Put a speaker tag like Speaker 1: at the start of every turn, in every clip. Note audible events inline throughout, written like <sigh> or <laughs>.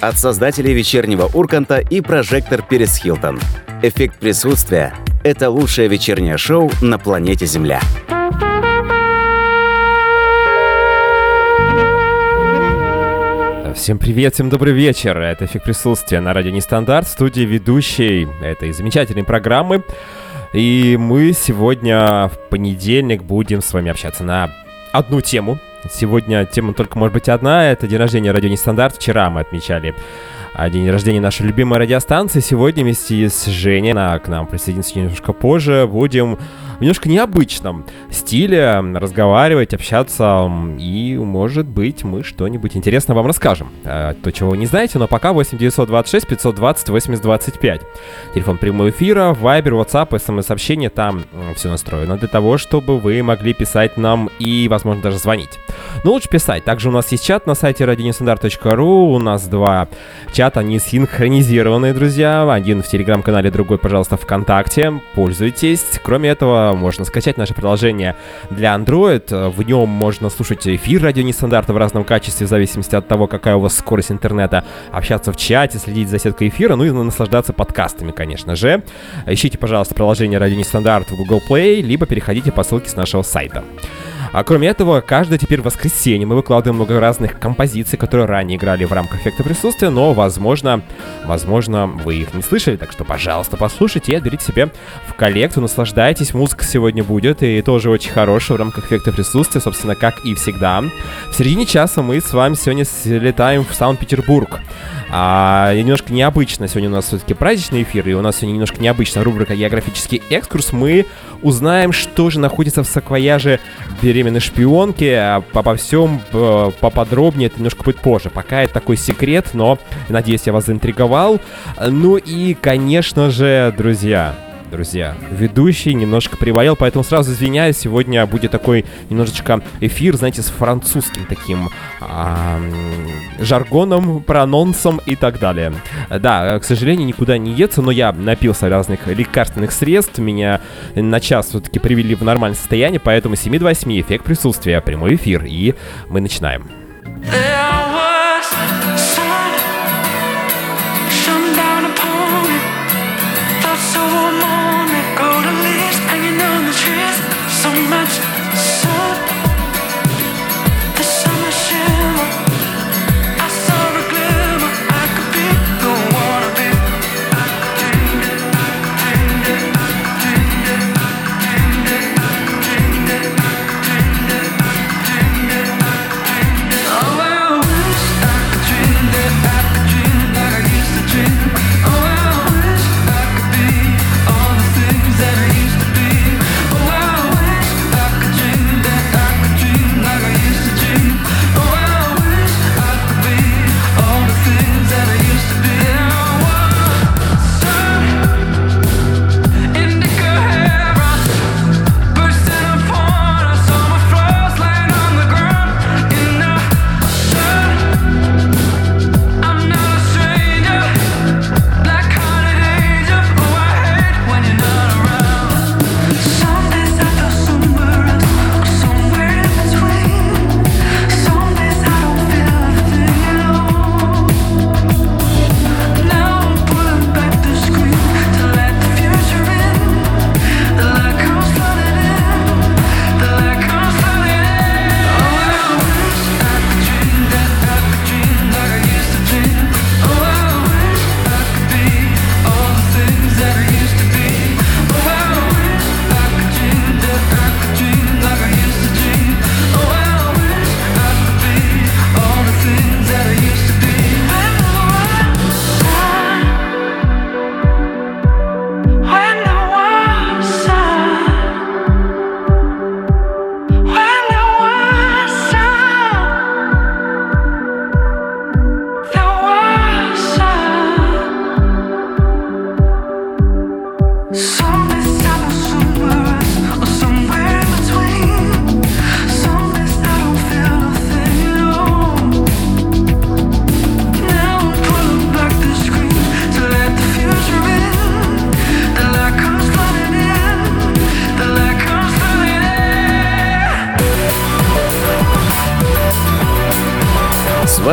Speaker 1: От создателей вечернего Урканта и прожектор Перес Хилтон. Эффект присутствия – это лучшее вечернее шоу на планете Земля.
Speaker 2: Всем привет, всем добрый вечер. Это «Эффект присутствия» на радио Нестандарт, студии ведущей этой замечательной программы. И мы сегодня в понедельник будем с вами общаться на одну тему. Сегодня тема только может быть одна. Это день рождения радио Нестандарт. Вчера мы отмечали день рождения нашей любимой радиостанции. Сегодня вместе с Женей, она к нам присоединится немножко позже, будем в немножко необычном стиле разговаривать, общаться, и, может быть, мы что-нибудь интересное вам расскажем. А, то, чего вы не знаете, но пока 8 926 520 80 25. Телефон прямого эфира, Viber, WhatsApp, смс-сообщение, там все настроено для того, чтобы вы могли писать нам и, возможно, даже звонить. Но лучше писать. Также у нас есть чат на сайте radionestandarт.ru, у нас два чата, они синхронизированные, друзья. Один в Телеграм-канале, другой, пожалуйста, ВКонтакте. Пользуйтесь. Кроме этого, можно скачать наше приложение для Android. В нем можно слушать эфир радио нестандарта в разном качестве, в зависимости от того, какая у вас скорость интернета, общаться в чате, следить за сеткой эфира, ну и наслаждаться подкастами, конечно же. Ищите, пожалуйста, приложение радио нестандарт в Google Play, либо переходите по ссылке с нашего сайта. А кроме этого, каждое теперь воскресенье мы выкладываем много разных композиций, которые ранее играли в рамках эффекта присутствия, но, возможно, возможно, вы их не слышали, так что, пожалуйста, послушайте и отберите себе в коллекцию, наслаждайтесь, музыка сегодня будет, и тоже очень хорошая в рамках эффекта присутствия, собственно, как и всегда. В середине часа мы с вами сегодня слетаем в Санкт-Петербург. А, немножко необычно сегодня у нас все-таки праздничный эфир, и у нас сегодня немножко необычная рубрика «Географический экскурс». Мы узнаем, что же находится в саквояже беременной шпионки. А обо всем поподробнее это немножко будет позже. Пока это такой секрет, но надеюсь, я вас заинтриговал. Ну и, конечно же, друзья, друзья. Ведущий немножко приболел, поэтому сразу извиняюсь. Сегодня будет такой немножечко эфир, знаете, с французским таким а, жаргоном, прононсом и так далее. Да, к сожалению, никуда не еться, но я напился разных лекарственных средств. Меня на час все-таки привели в нормальное состояние, поэтому 7 до 8 эффект присутствия, прямой эфир, и мы начинаем.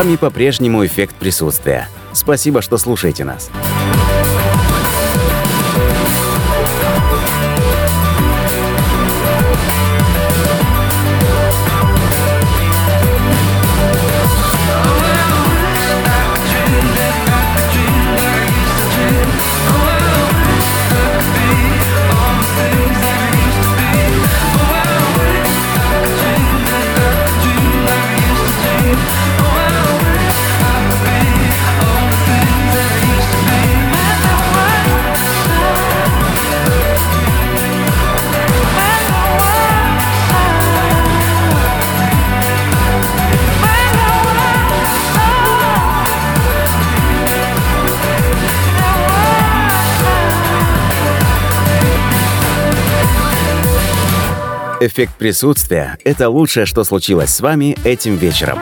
Speaker 1: Вами по-прежнему эффект присутствия. Спасибо, что слушаете нас. Эффект присутствия – это лучшее, что случилось с вами этим вечером.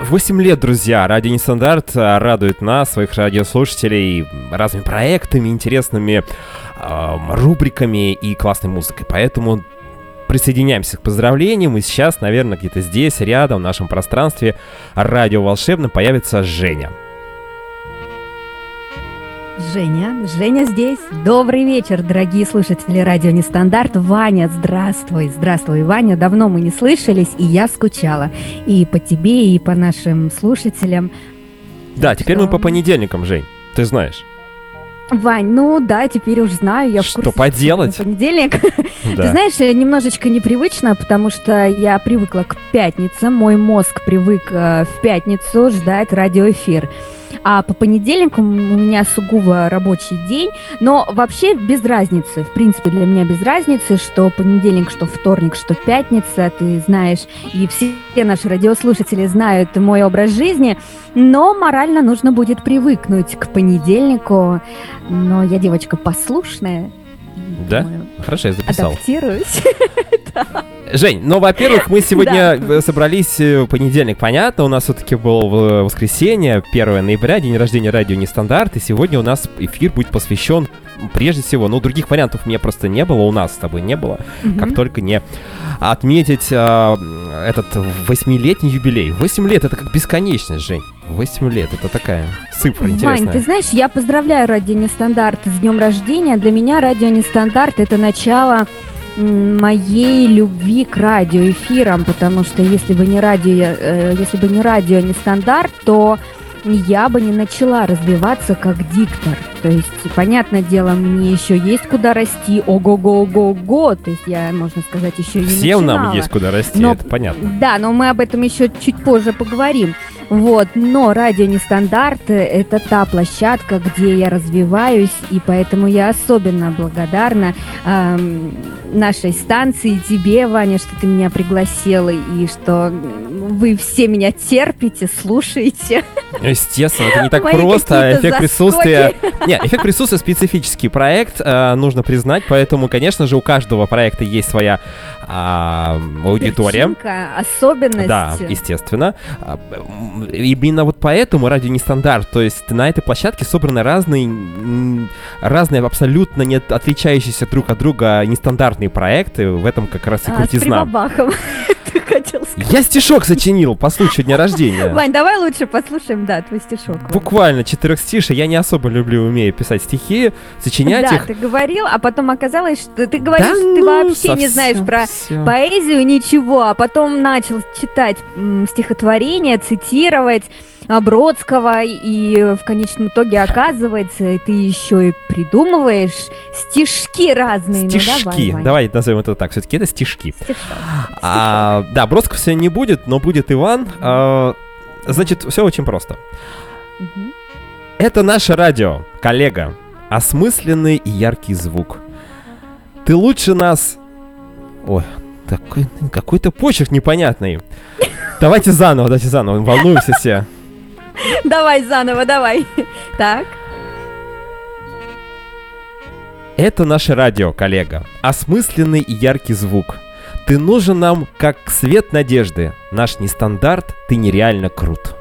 Speaker 2: 8 лет, друзья, Радио Нестандарт а, радует нас, своих радиослушателей, разными проектами, интересными э, рубриками и классной музыкой. Поэтому присоединяемся к поздравлениям. И сейчас, наверное, где-то здесь, рядом, в нашем пространстве, радио волшебно появится Женя.
Speaker 3: Женя, Женя здесь. Добрый вечер, дорогие слушатели радио Нестандарт. Ваня, здравствуй. Здравствуй, Ваня. Давно мы не слышались, и я скучала. И по тебе, и по нашим слушателям.
Speaker 2: Да, теперь Что? мы по понедельникам, Жень. Ты знаешь.
Speaker 3: Вань, ну да, теперь уже знаю, я
Speaker 2: в курсе. Что поделать?
Speaker 3: Понедельник. <laughs> Да. Ты знаешь, немножечко непривычно, потому что я привыкла к пятнице, мой мозг привык э, в пятницу ждать радиоэфир. А по понедельникам у меня сугубо рабочий день, но вообще без разницы. В принципе, для меня без разницы, что понедельник, что вторник, что пятница, ты знаешь, и все наши радиослушатели знают мой образ жизни, но морально нужно будет привыкнуть к понедельнику. Но я девочка послушная.
Speaker 2: Да? Думаю, Хорошо, я записал.
Speaker 3: Адаптируюсь. <laughs>
Speaker 2: Жень, ну, во-первых, мы <laughs> сегодня да. собрались в понедельник, понятно, у нас все-таки был воскресенье, 1 ноября, день рождения радио Нестандарт, и сегодня у нас эфир будет посвящен прежде всего, ну, других вариантов мне просто не было, у нас с тобой не было, mm-hmm. как только не отметить э, этот восьмилетний юбилей. Восемь лет — это как бесконечность, Жень. Восемь лет — это такая цифра интересная.
Speaker 3: Вань, ты знаешь, я поздравляю Радио Нестандарт с днем рождения. Для меня Радио Нестандарт — это начало моей любви к радиоэфирам, потому что если бы не радио, э, если бы не радио, не стандарт, то я бы не начала развиваться как диктор. То есть, понятное дело, мне еще есть куда расти. Ого-го-го-го. То есть я, можно сказать, еще и не
Speaker 2: Всем начинала. нам есть куда расти, но, это понятно.
Speaker 3: Да, но мы об этом еще чуть позже поговорим. Вот, но радио нестандарт – это та площадка, где я развиваюсь, и поэтому я особенно благодарна эм, нашей станции, тебе, Ваня, что ты меня пригласила, и что вы все меня терпите, слушаете.
Speaker 2: Естественно, это не так <laughs> Мои просто. А эффект заскоки. присутствия... Не, эффект присутствия специфический проект, э, нужно признать, поэтому, конечно же, у каждого проекта есть своя а, аудитория.
Speaker 3: Перчинка, особенность.
Speaker 2: Да, естественно. А, именно вот поэтому радио нестандарт. То есть на этой площадке собраны разные, разные абсолютно не отличающиеся друг от друга нестандартные проекты. В этом как раз и а, крутизна.
Speaker 3: С хотел сказать.
Speaker 2: Я стишок сочинил по случаю дня рождения. <laughs>
Speaker 3: Вань, давай лучше послушаем, да, твой стишок.
Speaker 2: Буквально четырех стишей. Я не особо люблю, умею писать стихи, сочинять
Speaker 3: да,
Speaker 2: их.
Speaker 3: ты говорил, а потом оказалось, что ты говоришь, да, что ты ну, вообще не знаешь про все. поэзию, ничего, а потом начал читать стихотворения, цитировать. Бродского, и в конечном итоге оказывается, ты еще и придумываешь стишки разные.
Speaker 2: Стишки. Ну, давай, давай назовем это так. Все-таки это стишки. Стишок. А, да, Бродского все не будет, но будет Иван. А, значит, все очень просто. Угу. Это наше радио, коллега. Осмысленный и яркий звук. Ты лучше нас... Ой, такой, какой-то почерк непонятный. Давайте заново, давайте заново, волнуемся все.
Speaker 3: Давай заново, давай. Так.
Speaker 2: Это наше радио, коллега. Осмысленный и яркий звук. Ты нужен нам как свет надежды. Наш нестандарт, ты нереально крут.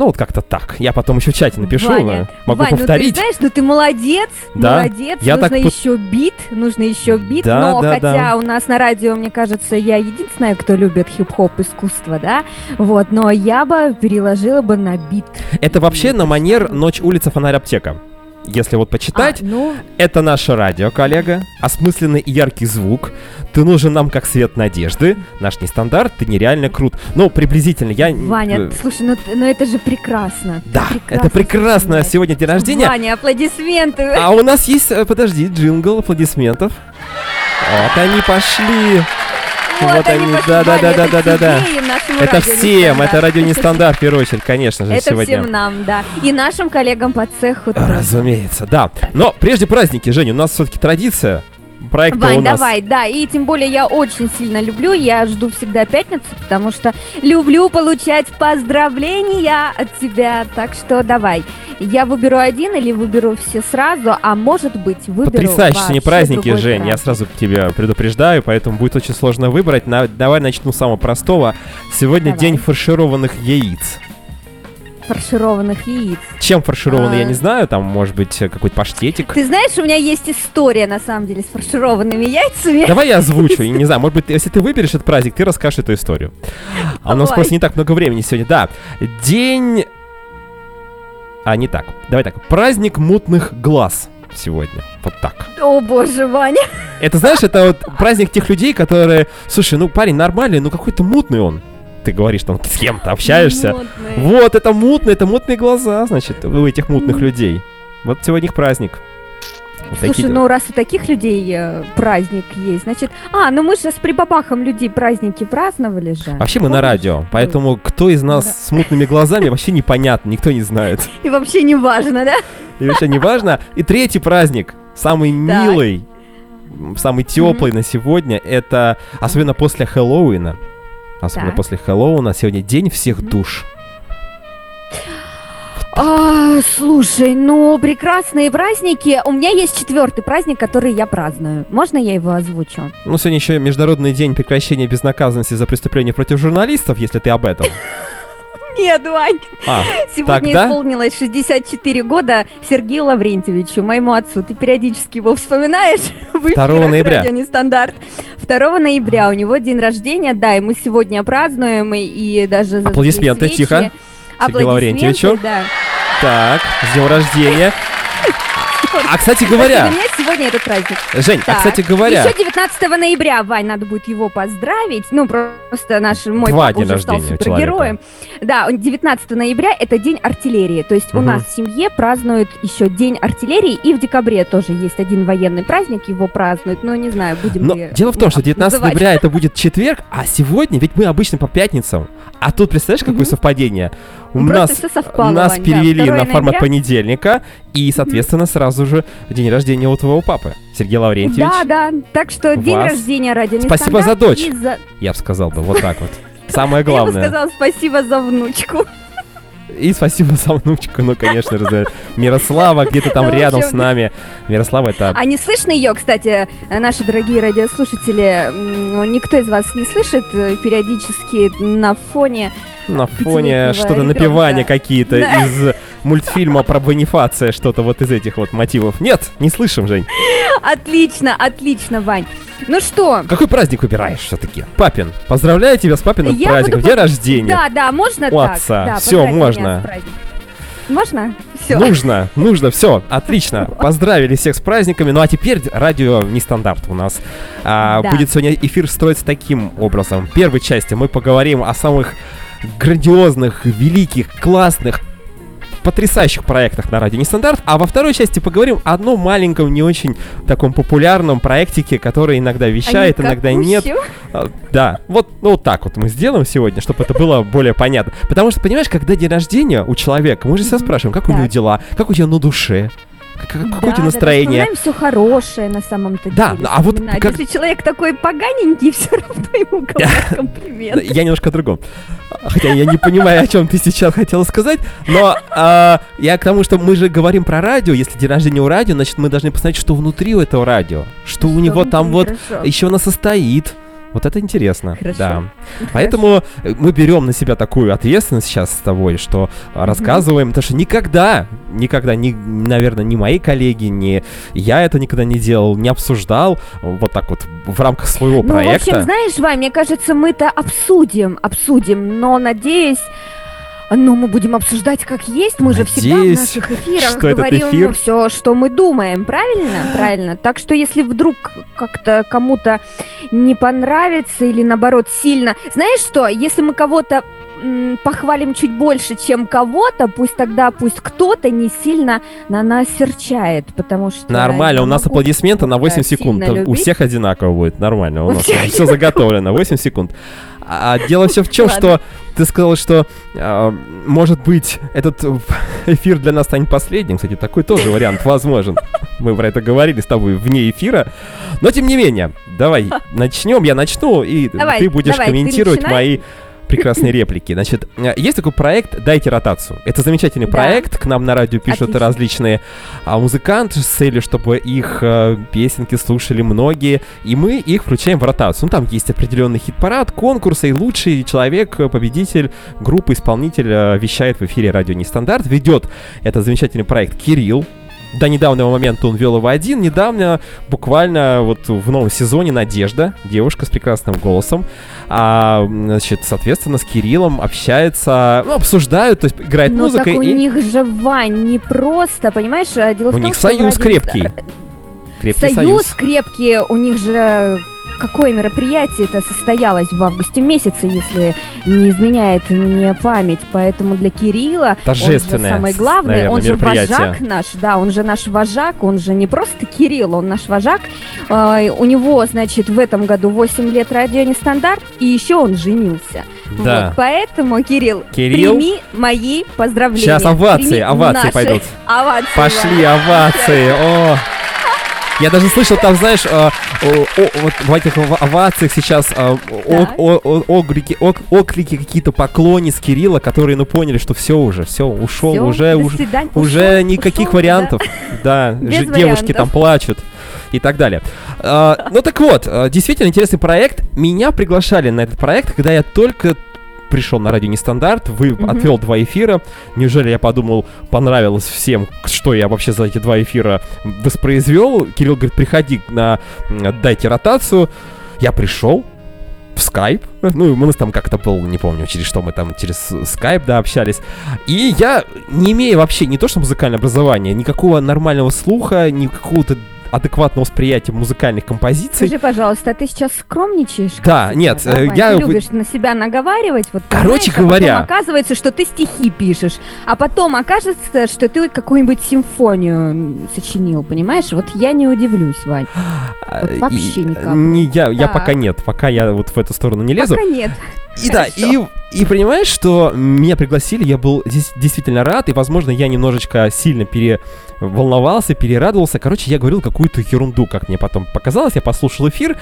Speaker 2: Ну, вот как-то так. Я потом еще в чате напишу,
Speaker 3: Ваня,
Speaker 2: могу
Speaker 3: Вань,
Speaker 2: повторить.
Speaker 3: Ну, ты знаешь, ну ты молодец,
Speaker 2: Да,
Speaker 3: молодец.
Speaker 2: я
Speaker 3: нужно
Speaker 2: так
Speaker 3: еще бит, нужно еще бит.
Speaker 2: Да,
Speaker 3: но
Speaker 2: да,
Speaker 3: хотя
Speaker 2: да.
Speaker 3: у нас на радио, мне кажется, я единственная, кто любит хип-хоп искусство, да? Вот, но я бы переложила бы на бит.
Speaker 2: Это вообще на манер «Ночь, улица, фонарь, аптека». Если вот почитать,
Speaker 3: А, ну,
Speaker 2: это наше радио, коллега. Осмысленный и яркий звук. Ты нужен нам как свет надежды. Наш нестандарт, ты нереально крут. Ну, приблизительно, я...
Speaker 3: Ваня, слушай, ну, ну это же прекрасно.
Speaker 2: Да,
Speaker 3: Прекрасно
Speaker 2: это прекрасно.
Speaker 3: слушай,
Speaker 2: Сегодня день рождения.
Speaker 3: Ваня, аплодисменты.
Speaker 2: А у нас есть, э, подожди, джингл аплодисментов. Вот они пошли. Вот они,
Speaker 3: пошли,
Speaker 2: да-да-да-да-да-да.
Speaker 3: Ваня, это тебе и нашему
Speaker 2: Это всем, это радио нестандарт, в первую очередь, конечно же,
Speaker 3: Это
Speaker 2: сегодня.
Speaker 3: всем нам, да. И нашим коллегам по цеху.
Speaker 2: Разумеется, да. Но прежде праздники, Женя, у нас все-таки традиция. Проект у
Speaker 3: Вань,
Speaker 2: нас.
Speaker 3: давай, да, и тем более я очень сильно люблю, я жду всегда пятницу, потому что люблю получать поздравления от тебя, так что давай. Я выберу один или выберу все сразу, а может быть выберу
Speaker 2: Потрясающие сегодня
Speaker 3: вообще
Speaker 2: праздники, Жень. Я
Speaker 3: праздник.
Speaker 2: сразу тебя предупреждаю, поэтому будет очень сложно выбрать. На- давай начну с самого простого. Сегодня
Speaker 3: Давай.
Speaker 2: день фаршированных яиц.
Speaker 3: Фаршированных яиц.
Speaker 2: Чем фаршированный, я
Speaker 3: А.
Speaker 2: не знаю. Там, может быть, какой-то паштетик.
Speaker 3: Ты знаешь, у меня есть история, на самом деле, с фаршированными яйцами.
Speaker 2: Давай я озвучу. Я не знаю, <laughs> может быть, если ты выберешь этот праздник, ты расскажешь эту историю. А у нас просто не так много времени сегодня. Да, день... А, не так. Давай так. Праздник мутных глаз сегодня. Вот так.
Speaker 3: О боже, Ваня.
Speaker 2: Это, знаешь, это вот праздник тех людей, которые... Слушай, ну парень нормальный, ну какой-то мутный он. Ты говоришь, там, с кем-то общаешься.
Speaker 3: Мутные.
Speaker 2: Вот, это мутный, это мутные глаза, значит, у этих мутных людей. Вот сегодня их праздник. Вот
Speaker 3: Слушай,
Speaker 2: такие
Speaker 3: ну раз у таких людей э, праздник есть, значит... А, ну мы же с прибабахом людей праздники праздновали же.
Speaker 2: Вообще мы на
Speaker 3: Помнишь?
Speaker 2: радио, поэтому кто из нас
Speaker 3: Да.
Speaker 2: с мутными глазами вообще непонятно, никто не знает. <laughs>
Speaker 3: И вообще не важно, да?
Speaker 2: И вообще не важно. И третий праздник, самый милый, м, самый теплый на сегодня, это особенно после Хэллоуина. Особенно
Speaker 3: Так.
Speaker 2: после Хэллоуина сегодня день всех душ.
Speaker 3: А, слушай, ну прекрасные праздники. У меня есть четвертый праздник, который я праздную. Можно я его озвучу?
Speaker 2: Ну, сегодня еще Международный день прекращения безнаказанности за преступления против журналистов, если ты об этом. <laughs>
Speaker 3: Нет, Вань.
Speaker 2: А,
Speaker 3: Сегодня
Speaker 2: Тогда?
Speaker 3: исполнилось 64 года Сергею Лаврентьевичу, моему отцу. Ты периодически его вспоминаешь? в
Speaker 2: 2
Speaker 3: эфирах
Speaker 2: ноября.
Speaker 3: радио Нестандарт. 2 ноября у него день рождения, да, и мы сегодня празднуем, и, даже...
Speaker 2: Аплодисменты,
Speaker 3: свечи.
Speaker 2: тихо. Сергею Лаврентьевичу.
Speaker 3: Да.
Speaker 2: так, с днем рождения. А, кстати говоря,
Speaker 3: Для меня сегодня этот праздник.
Speaker 2: Жень, а,
Speaker 3: Так.
Speaker 2: кстати говоря,
Speaker 3: Еще 19 ноября, Вань, надо будет его поздравить. Ну, просто наш мой
Speaker 2: Два
Speaker 3: папа уже стал
Speaker 2: у
Speaker 3: супергероем. Да, он 19 ноября это день артиллерии. То есть у
Speaker 2: Мгм.
Speaker 3: нас в семье празднуют еще день артиллерии. И в декабре тоже есть один военный праздник, его празднуют. Ну, не знаю, будем
Speaker 2: Но
Speaker 3: ли
Speaker 2: дело в том, что 19
Speaker 3: называть.
Speaker 2: ноября это будет четверг, а сегодня, ведь мы обычно по пятницам. А тут, представляешь, какое
Speaker 3: Мгм.
Speaker 2: совпадение? У
Speaker 3: Просто
Speaker 2: нас,
Speaker 3: всё совпало,
Speaker 2: нас
Speaker 3: Вань, да.
Speaker 2: перевели
Speaker 3: 2
Speaker 2: на формат
Speaker 3: ноября.
Speaker 2: понедельника, и, соответственно, сразу же день рождения у твоего папы, Сергей Лаврентьевич.
Speaker 3: Да, да. Так что день
Speaker 2: Вас.
Speaker 3: рождения радио
Speaker 2: Спасибо за дочь.
Speaker 3: за-
Speaker 2: Я бы сказал бы, вот так вот. <laughs> Самое
Speaker 3: Я бы
Speaker 2: главное.
Speaker 3: сказала спасибо за внучку.
Speaker 2: И спасибо за внучку, ну, конечно же. Мирослава где-то там
Speaker 3: Ну,
Speaker 2: рядом с нами. Мирослава это...
Speaker 3: А не слышно ее, кстати, наши дорогие радиослушатели, никто из вас не слышит э, периодически на фоне.
Speaker 2: На фоне что-то
Speaker 3: ребенка.
Speaker 2: напевания какие-то
Speaker 3: Да.
Speaker 2: из мультфильма про Бонифация, что-то вот из этих вот мотивов. Нет, не слышим, Жень.
Speaker 3: Отлично, отлично, Вань. Ну что,
Speaker 2: Какой праздник выбираешь все-таки? Папин. Поздравляю тебя с папиным
Speaker 3: Я
Speaker 2: праздником.
Speaker 3: буду
Speaker 2: День рождения.
Speaker 3: да, да, можно
Speaker 2: У
Speaker 3: так?
Speaker 2: отца.
Speaker 3: Да, меня
Speaker 2: можно.
Speaker 3: Можно? Все.
Speaker 2: Нужно, <laughs> нужно, все, отлично. Поздравили всех с праздниками. Ну а теперь радио нестандарт у нас. А,
Speaker 3: Да.
Speaker 2: Будет сегодня эфир строиться таким образом. В первой части мы поговорим о самых грандиозных, великих, классных, потрясающих проектах на радио Нестандарт, а во второй части поговорим о одном маленьком, не очень таком популярном проектике, который иногда вещает, иногда нет. А, Да, вот, ну, вот так вот мы сделаем сегодня, чтобы это было более понятно. Потому что, понимаешь, когда день рождения у человека, мы же
Speaker 3: Мгм.
Speaker 2: спрашиваем, как у него дела, как у тебя на душе, какое тебя настроение.
Speaker 3: Да, все хорошее на самом-то
Speaker 2: Да,
Speaker 3: деле.
Speaker 2: а вот как-
Speaker 3: Если человек такой поганенький, <laughs> все равно ему <laughs> говорят комплимент. <laughs>
Speaker 2: Я немножко о другом. Хотя я не понимаю, о чем ты сейчас хотела сказать, но а, я к тому, что мы же говорим про радио. Если день рождения у радио, значит, мы должны посмотреть, что внутри у этого радио. Что у него там вот
Speaker 3: Хорошо.
Speaker 2: еще оно состоит. Вот это интересно.
Speaker 3: Хорошо.
Speaker 2: Да.
Speaker 3: Хорошо.
Speaker 2: Поэтому мы берем на себя такую ответственность сейчас с тобой, что рассказываем, потому что никогда, никогда, ни, наверное, ни мои коллеги, ни я это никогда не делал, не обсуждал вот так вот в рамках своего
Speaker 3: Ну, в
Speaker 2: проекта.
Speaker 3: общем, знаешь, Вань, мне кажется, мы это обсудим, обсудим, но надеюсь, ну, мы будем обсуждать как есть. Мы же всегда в
Speaker 2: Надеюсь,
Speaker 3: наших эфирах
Speaker 2: что
Speaker 3: говорим
Speaker 2: эфир-
Speaker 3: все, что мы думаем, правильно? <gasps> Правильно. Так что если вдруг как-то кому-то не понравится или наоборот сильно... Знаешь что, если мы кого-то похвалим чуть больше, чем кого-то, пусть тогда пусть кто-то не сильно на нас серчает, потому что...
Speaker 2: Нормально, у нас аплодисменты на 8
Speaker 3: кого-то
Speaker 2: секунд.
Speaker 3: сильно
Speaker 2: У
Speaker 3: любить.
Speaker 2: всех одинаково будет, нормально. У
Speaker 3: У
Speaker 2: нас все заготовлено, 8 секунд. А дело все в чем, что ты сказал, что а, может быть этот э, эфир для нас станет последним. Кстати, такой тоже вариант возможен. Мы про это говорили с тобой вне эфира. Но тем не менее, давай начнем. Я начну, и
Speaker 3: Давай,
Speaker 2: ты будешь
Speaker 3: давай, ты
Speaker 2: комментировать
Speaker 3: начинай.
Speaker 2: мои прекрасные реплики. Значит, э, есть такой проект «Дайте ротацию». Это замечательный
Speaker 3: Да.
Speaker 2: проект. К нам на радио пишут
Speaker 3: Отлично.
Speaker 2: различные а, музыканты с целью, чтобы их э, песенки слушали многие, и мы их включаем в ротацию. Ну, там есть определенный хит-парад, конкурсы, и лучший человек, э, победитель, группа, исполнитель вещает в эфире радио Нестандарт. Ведет этот замечательный проект Кирилл. До недавнего момента он вел его один. Недавно, буквально вот в новом сезоне, Надежда, девушка с прекрасным голосом, а, значит, соответственно, с Кириллом общается, ну, обсуждают, то есть играет
Speaker 3: Ну,
Speaker 2: музыка
Speaker 3: так у
Speaker 2: и
Speaker 3: них же, Вань, не просто, понимаешь? Дело
Speaker 2: у
Speaker 3: в том,
Speaker 2: них
Speaker 3: что
Speaker 2: союз
Speaker 3: радио-
Speaker 2: крепкий. Крепкий
Speaker 3: Союз,
Speaker 2: союз.
Speaker 3: крепкий, у них же какое мероприятие это состоялось в августе месяце, если не изменяет мне память. Поэтому для Кирилла он же самое главное,
Speaker 2: наверное,
Speaker 3: он же вожак наш, да, он же наш вожак, он же не просто Кирилл, он наш вожак. А, у него, значит, в этом году 8 лет радио нестандарт, и еще он женился.
Speaker 2: Да.
Speaker 3: Вот, поэтому, Кирилл,
Speaker 2: Кирилл.
Speaker 3: прими мои поздравления.
Speaker 2: Сейчас овации,
Speaker 3: Прими
Speaker 2: овации
Speaker 3: наши
Speaker 2: пойдут.
Speaker 3: Овации,
Speaker 2: Пошли овации. О. Я даже слышал, там, знаешь, а, о- о- вот в этих ова- овациях сейчас а, о-
Speaker 3: Так.
Speaker 2: о- о- огрики- ок- оклики какие-то поклонниц Кирилла, которые, ну, поняли, что все уже, все, ушел,
Speaker 3: Всё,
Speaker 2: уже, уже,
Speaker 3: свидания.
Speaker 2: уже
Speaker 3: Ушел,
Speaker 2: никаких
Speaker 3: ушел,
Speaker 2: вариантов. Да, <laughs> же- девушки
Speaker 3: вариантов.
Speaker 2: там плачут и так далее. А, ну так вот, а, действительно интересный проект. Меня приглашали на этот проект, когда я только пришел на радио Нестандарт, вы
Speaker 3: Мгм.
Speaker 2: отвел два эфира. Неужели я подумал, понравилось всем, что я вообще за эти два эфира воспроизвел? Кирилл говорит, приходи на дайте ротацию. Я пришел, в скайп. Ну, у нас там как-то был, не помню, через что мы там, через скайп, да, общались. И я, не имея вообще не то что музыкальное образование, никакого нормального слуха, ни какого-то адекватного восприятия музыкальных композиций.
Speaker 3: Скажи, пожалуйста, а ты сейчас скромничаешь?
Speaker 2: Да, нет, э, я
Speaker 3: Ты любишь на себя наговаривать, вот
Speaker 2: Короче
Speaker 3: понимаешь, а
Speaker 2: говоря-
Speaker 3: потом оказывается, что ты стихи пишешь, а потом окажется, что ты какую-нибудь симфонию сочинил, понимаешь? Вот я не удивлюсь, Вань.
Speaker 2: А,
Speaker 3: Вот вообще никак.
Speaker 2: Не, я, я пока нет, пока я вот в эту сторону не лезу.
Speaker 3: Пока нет.
Speaker 2: И да, и, и понимаешь, что меня пригласили, я был здесь действительно рад, и, возможно, я немножечко сильно переволновался, перерадовался. Короче, я говорил какую-то ерунду, как мне потом показалось, я послушал эфир.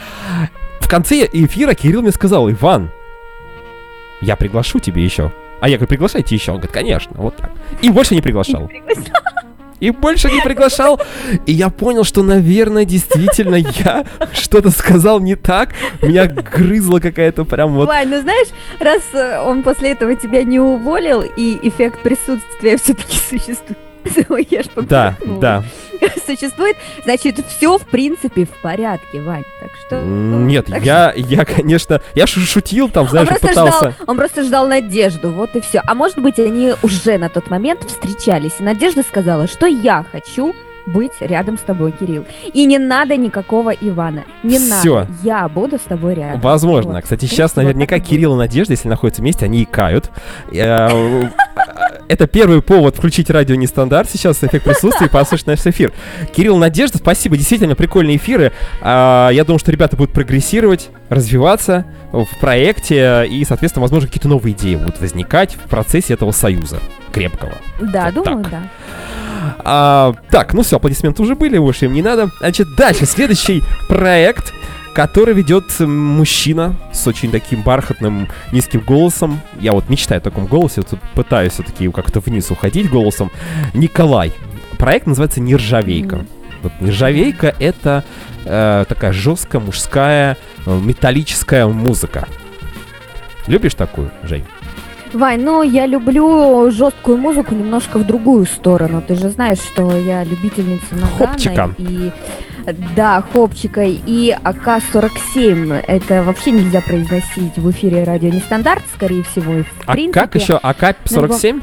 Speaker 2: В конце эфира Кирилл мне сказал, Иван, я приглашу тебя еще. А я говорю, приглашайте еще. Он говорит, конечно, вот так. И больше не приглашал. И больше не приглашал. И я понял, что, наверное, действительно я что-то сказал не так. Меня грызла какая-то прям вот...
Speaker 3: Вань, ну знаешь, раз э, он после этого тебя не уволил, и эффект присутствия все-таки <laughs> существует, Ой, <laughs> я ж
Speaker 2: Да, да.
Speaker 3: Существует, значит, все в принципе в порядке, Вань. Так что...
Speaker 2: Нет,
Speaker 3: так
Speaker 2: я, я, конечно, я шу- шутил там,
Speaker 3: Он
Speaker 2: знаешь,
Speaker 3: просто,
Speaker 2: пытался.
Speaker 3: ждал, он просто ждал Надежду, вот и все. А может быть, они уже на тот момент встречались, и Надежда сказала, что я хочу быть рядом с тобой, Кирилл. И не надо никакого Ивана. Не
Speaker 2: Всё.
Speaker 3: надо. Я буду с тобой рядом.
Speaker 2: Возможно.
Speaker 3: Вот.
Speaker 2: Кстати, сейчас наверняка. Кирилл и Надежда, если находятся вместе, они икают. Это первый повод включить радио Нестандарт сейчас, эффект присутствия, и послушать наш эфир. Кирилл, Надежда, спасибо, действительно прикольные эфиры. А, Я думаю, что ребята будут прогрессировать, развиваться в проекте, и, соответственно, возможно, какие-то новые идеи будут возникать в процессе этого союза крепкого.
Speaker 3: Да,
Speaker 2: Вот
Speaker 3: думаю,
Speaker 2: так.
Speaker 3: да.
Speaker 2: А, так, ну все, аплодисменты уже были, больше им не надо. Значит, дальше, следующий проект, который ведет мужчина с очень таким бархатным низким голосом. Я вот мечтаю о таком голосе, вот пытаюсь все-таки как-то вниз уходить голосом. Николай. Проект называется «Нержавейка». Вот «Нержавейка» — это э, такая жесткая, мужская, э, металлическая музыка. Любишь такую, Жень?
Speaker 3: Вань, ну я люблю жесткую музыку немножко в другую сторону. Ты же знаешь, что я любительница
Speaker 2: Нагана.
Speaker 3: И да, хопчика и АК-47. Это вообще нельзя произносить в эфире радио Нестандарт, скорее всего. В
Speaker 2: а принципе, как еще? АК-47?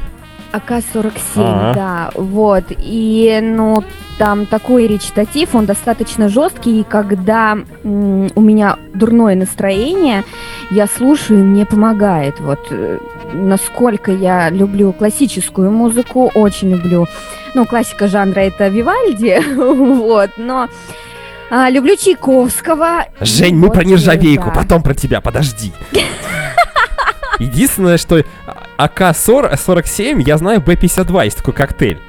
Speaker 3: АК-47, а да, вот. И, ну, там такой речитатив, он достаточно жесткий, и когда м, у меня дурное настроение, я слушаю, мне помогает. Вот э, насколько я люблю классическую музыку, очень люблю. Ну, классика жанра это Вивальди, <laughs> вот, но а, люблю Чайковского.
Speaker 2: Жень, мы вот, про нержавейку, да. потом про тебя, подожди. <laughs> Единственное, что АК-47, я знаю Б-52, есть такой коктейль.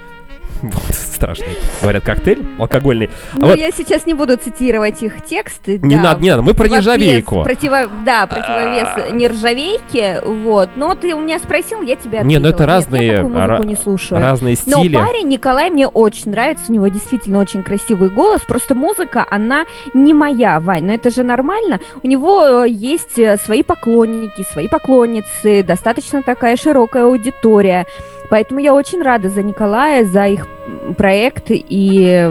Speaker 2: Страшный. Говорят, коктейль алкогольный.
Speaker 3: А ну, вот... я сейчас не буду цитировать их тексты.
Speaker 2: Не да, надо, не надо, мы про нержавейку.
Speaker 3: Противо... Да, противовес а... нержавейки, вот. Но ты у меня спросил, я тебя
Speaker 2: Не, ну это разные,
Speaker 3: я не слушаю.
Speaker 2: разные стили.
Speaker 3: Но парень Николай мне очень нравится, у него действительно очень красивый голос, просто музыка, она не моя, Вань, но это же нормально. У него э, есть э, свои поклонники, свои поклонницы, достаточно такая широкая аудитория. Поэтому я очень рада за Николая, за их проект и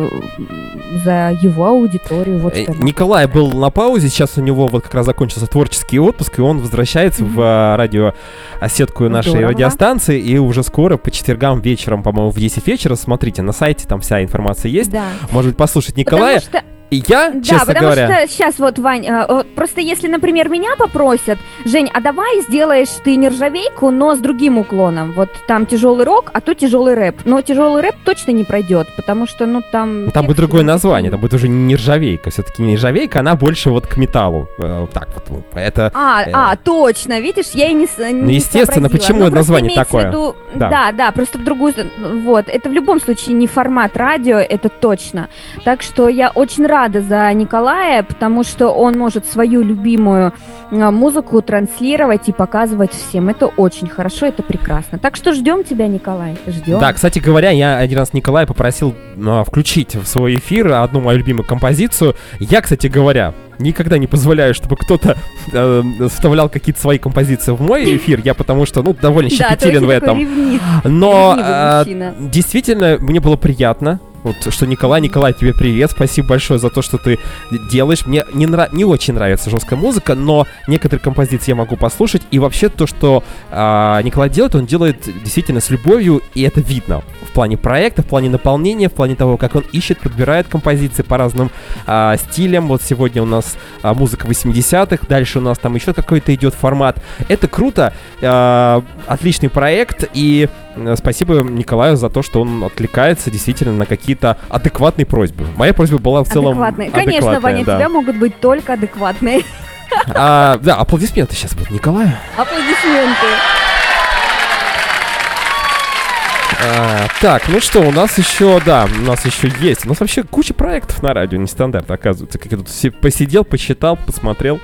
Speaker 3: за его аудиторию. Вот
Speaker 2: э, Николай был на паузе, сейчас у него вот как раз закончился творческий отпуск, и он возвращается mm-hmm. в а, радиосетку нашей Здорово. радиостанции, и уже скоро по четвергам вечером, по-моему, в 10 вечера, смотрите, на сайте там вся информация есть. Да. Может быть, послушать Николая. Потому что и я, да, честно
Speaker 3: потому
Speaker 2: говоря...
Speaker 3: что сейчас вот, Вань, э, просто если, например, меня попросят, Жень, а давай сделаешь ты нержавейку, но с другим уклоном. Вот там тяжелый рок, а то тяжелый рэп. Но тяжелый рэп точно не пройдет, потому что, ну, там...
Speaker 2: Там будет другое название, там будет уже не нержавейка. Все-таки нержавейка, она больше вот к металлу. Э, так вот, это...
Speaker 3: А, э... а, точно, видишь, я и не
Speaker 2: Ну, естественно, почему ну, название такое?
Speaker 3: Виду... Да. да, да, просто в другую... Вот, это в любом случае не формат радио, это точно. Так что я очень рада рада за Николая, потому что он может свою любимую а, музыку транслировать и показывать всем. Это очень хорошо, это прекрасно. Так что ждем тебя, Николай. Ждем.
Speaker 2: Да, кстати говоря, я один раз Николая попросил ну, включить в свой эфир одну мою любимую композицию. Я, кстати говоря, никогда не позволяю, чтобы кто-то э, вставлял какие-то свои композиции в мой эфир, я потому что, ну, довольно щепетилен да, в этом. Но э, действительно, мне было приятно вот, что Николай, Николай, тебе привет, спасибо большое за то, что ты делаешь. Мне не, нрав... не очень нравится жесткая музыка, но некоторые композиции я могу послушать. И вообще то, что а, Николай делает, он делает действительно с любовью, и это видно в плане проекта, в плане наполнения, в плане того, как он ищет, подбирает композиции по разным а, стилям. Вот сегодня у нас а, музыка 80-х, дальше у нас там еще какой-то идет формат. Это круто, а, отличный проект, и Э, спасибо Николаю за то, что он отвлекается действительно на какие-то адекватные просьбы. Моя просьба была в целом адекватные.
Speaker 3: Конечно, Ваня, да. тебя могут быть только адекватные.
Speaker 2: А, да, аплодисменты сейчас будут Николаю.
Speaker 3: Аплодисменты.
Speaker 2: А, так, ну что, у нас еще, да, у нас еще есть. У нас вообще куча проектов на радио, не стандарт, оказывается. Как я тут посидел, посчитал, посмотрел.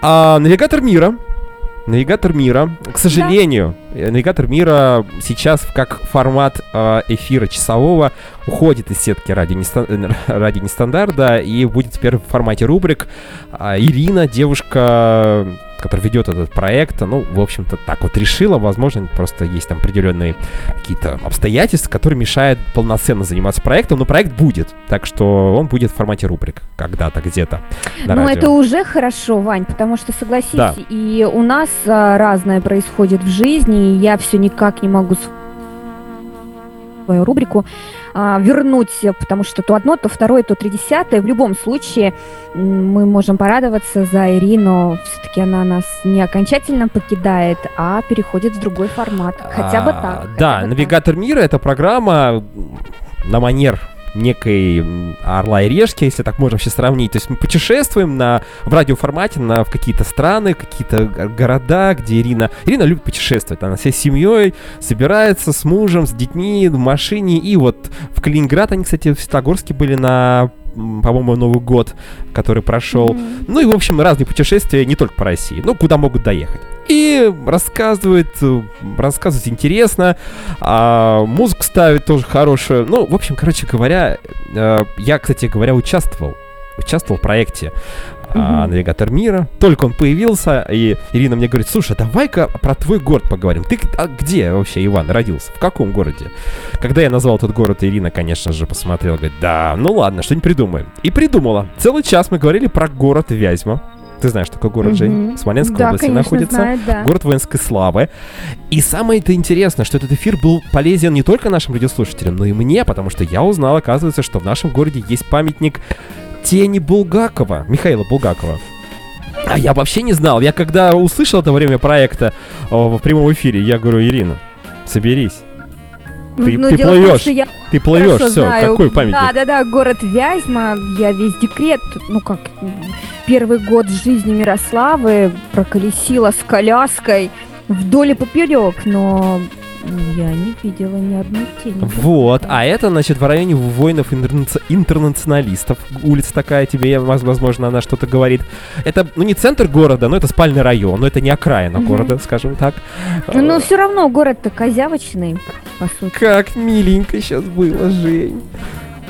Speaker 2: А, навигатор мира Навигатор мира, к сожалению, да. Э, навигатор мира сейчас как формат э, эфира часового уходит из сетки ради, неста... Э, <laughs> ради нестандарта и будет теперь в формате рубрик. А Ирина, девушка который ведет этот проект, ну, в общем-то, так вот решила. Возможно, просто есть там определенные какие-то обстоятельства, которые мешают полноценно заниматься проектом, но проект будет. Так что он будет в формате рубрик когда-то, где-то.
Speaker 3: Ну, радио. это уже хорошо, Вань, потому что, согласись, да. и у нас а, разное происходит в жизни, и я все никак не могу свою рубрику а, вернуть, потому что то одно, то второе, то тридесятое. В любом случае мы можем порадоваться за Ирину. Все-таки она нас не окончательно покидает, а переходит в другой формат. Хотя бы а, так.
Speaker 2: Да, «Навигатор так. мира» — это программа на манер некой орла и решки, если так можно вообще сравнить. То есть мы путешествуем на, в радиоформате на, в какие-то страны, какие-то города, где Ирина... Ирина любит путешествовать. Она всей семьей собирается с мужем, с детьми в машине. И вот в Калининград они, кстати, в Светлогорске были на по-моему, Новый год, который прошел. Mm-hmm. Ну и, в общем, разные путешествия не только по России, ну, куда могут доехать. И рассказывает, рассказывает интересно, а, музыку ставит тоже хорошую. Ну, в общем, короче говоря, э, я, кстати говоря, участвовал участвовал в проекте а, «Навигатор мира». Только он появился, и Ирина мне говорит, слушай, давай-ка про твой город поговорим. Ты а где вообще, Иван, родился? В каком городе? Когда я назвал этот город, Ирина, конечно же, посмотрела, говорит, да, ну ладно, что-нибудь придумаем. И придумала. Целый час мы говорили про город Вязьма. Ты знаешь, такой город, mm-hmm. Жень? Смоленской да, области конечно, находится. Знаю, да. Город воинской славы. И самое это интересное, что этот эфир был полезен не только нашим радиослушателям, но и мне, потому что я узнал, оказывается, что в нашем городе есть памятник тени Булгакова, Михаила Булгакова. А я вообще не знал. Я когда услышал это во время проекта о, в прямом эфире, я говорю, Ирина, соберись. Ты, ну, ты плывешь, том, я ты плывешь, все, знаю. какой памятник?
Speaker 3: Да, да, да, город Вязьма, я весь декрет, ну как, первый год жизни Мирославы проколесила с коляской вдоль и поперек, но я не видела ни одной тени.
Speaker 2: Вот, а это, значит, в районе воинов интерна- интернационалистов. Улица такая тебе, возможно, она что-то говорит. Это, ну, не центр города, но это спальный район, но это не окраина города, скажем так.
Speaker 3: Ну, но все равно город-то козявочный, по сути.
Speaker 2: Как миленько сейчас было, Жень.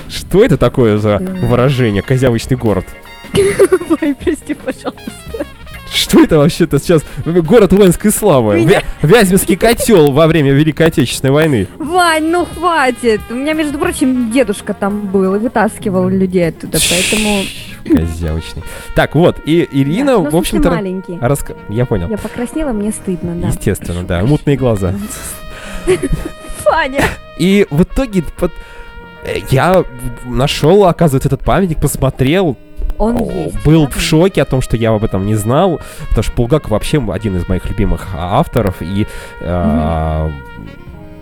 Speaker 2: Что это такое за выражение «козявочный город»? <laughs>
Speaker 3: Ой, прости, пожалуйста.
Speaker 2: Что это вообще-то сейчас? Город воинской славы. Меня... Вязьминский котел во время Великой Отечественной войны.
Speaker 3: Вань, ну хватит. У меня, между прочим, дедушка там был и вытаскивал людей оттуда, поэтому...
Speaker 2: Козявочный. Так, вот, и Ирина, да, в общем-то...
Speaker 3: маленький.
Speaker 2: Раска... Я понял.
Speaker 3: Я покраснела, мне стыдно, да.
Speaker 2: Естественно, да. Мутные глаза. <laughs>
Speaker 3: Фаня.
Speaker 2: И в итоге. Э, я нашел, оказывается, этот памятник, посмотрел,
Speaker 3: он есть.
Speaker 2: Был в шоке о том, что я об этом не знал, потому что Булгаков вообще один из моих любимых авторов, и... Э,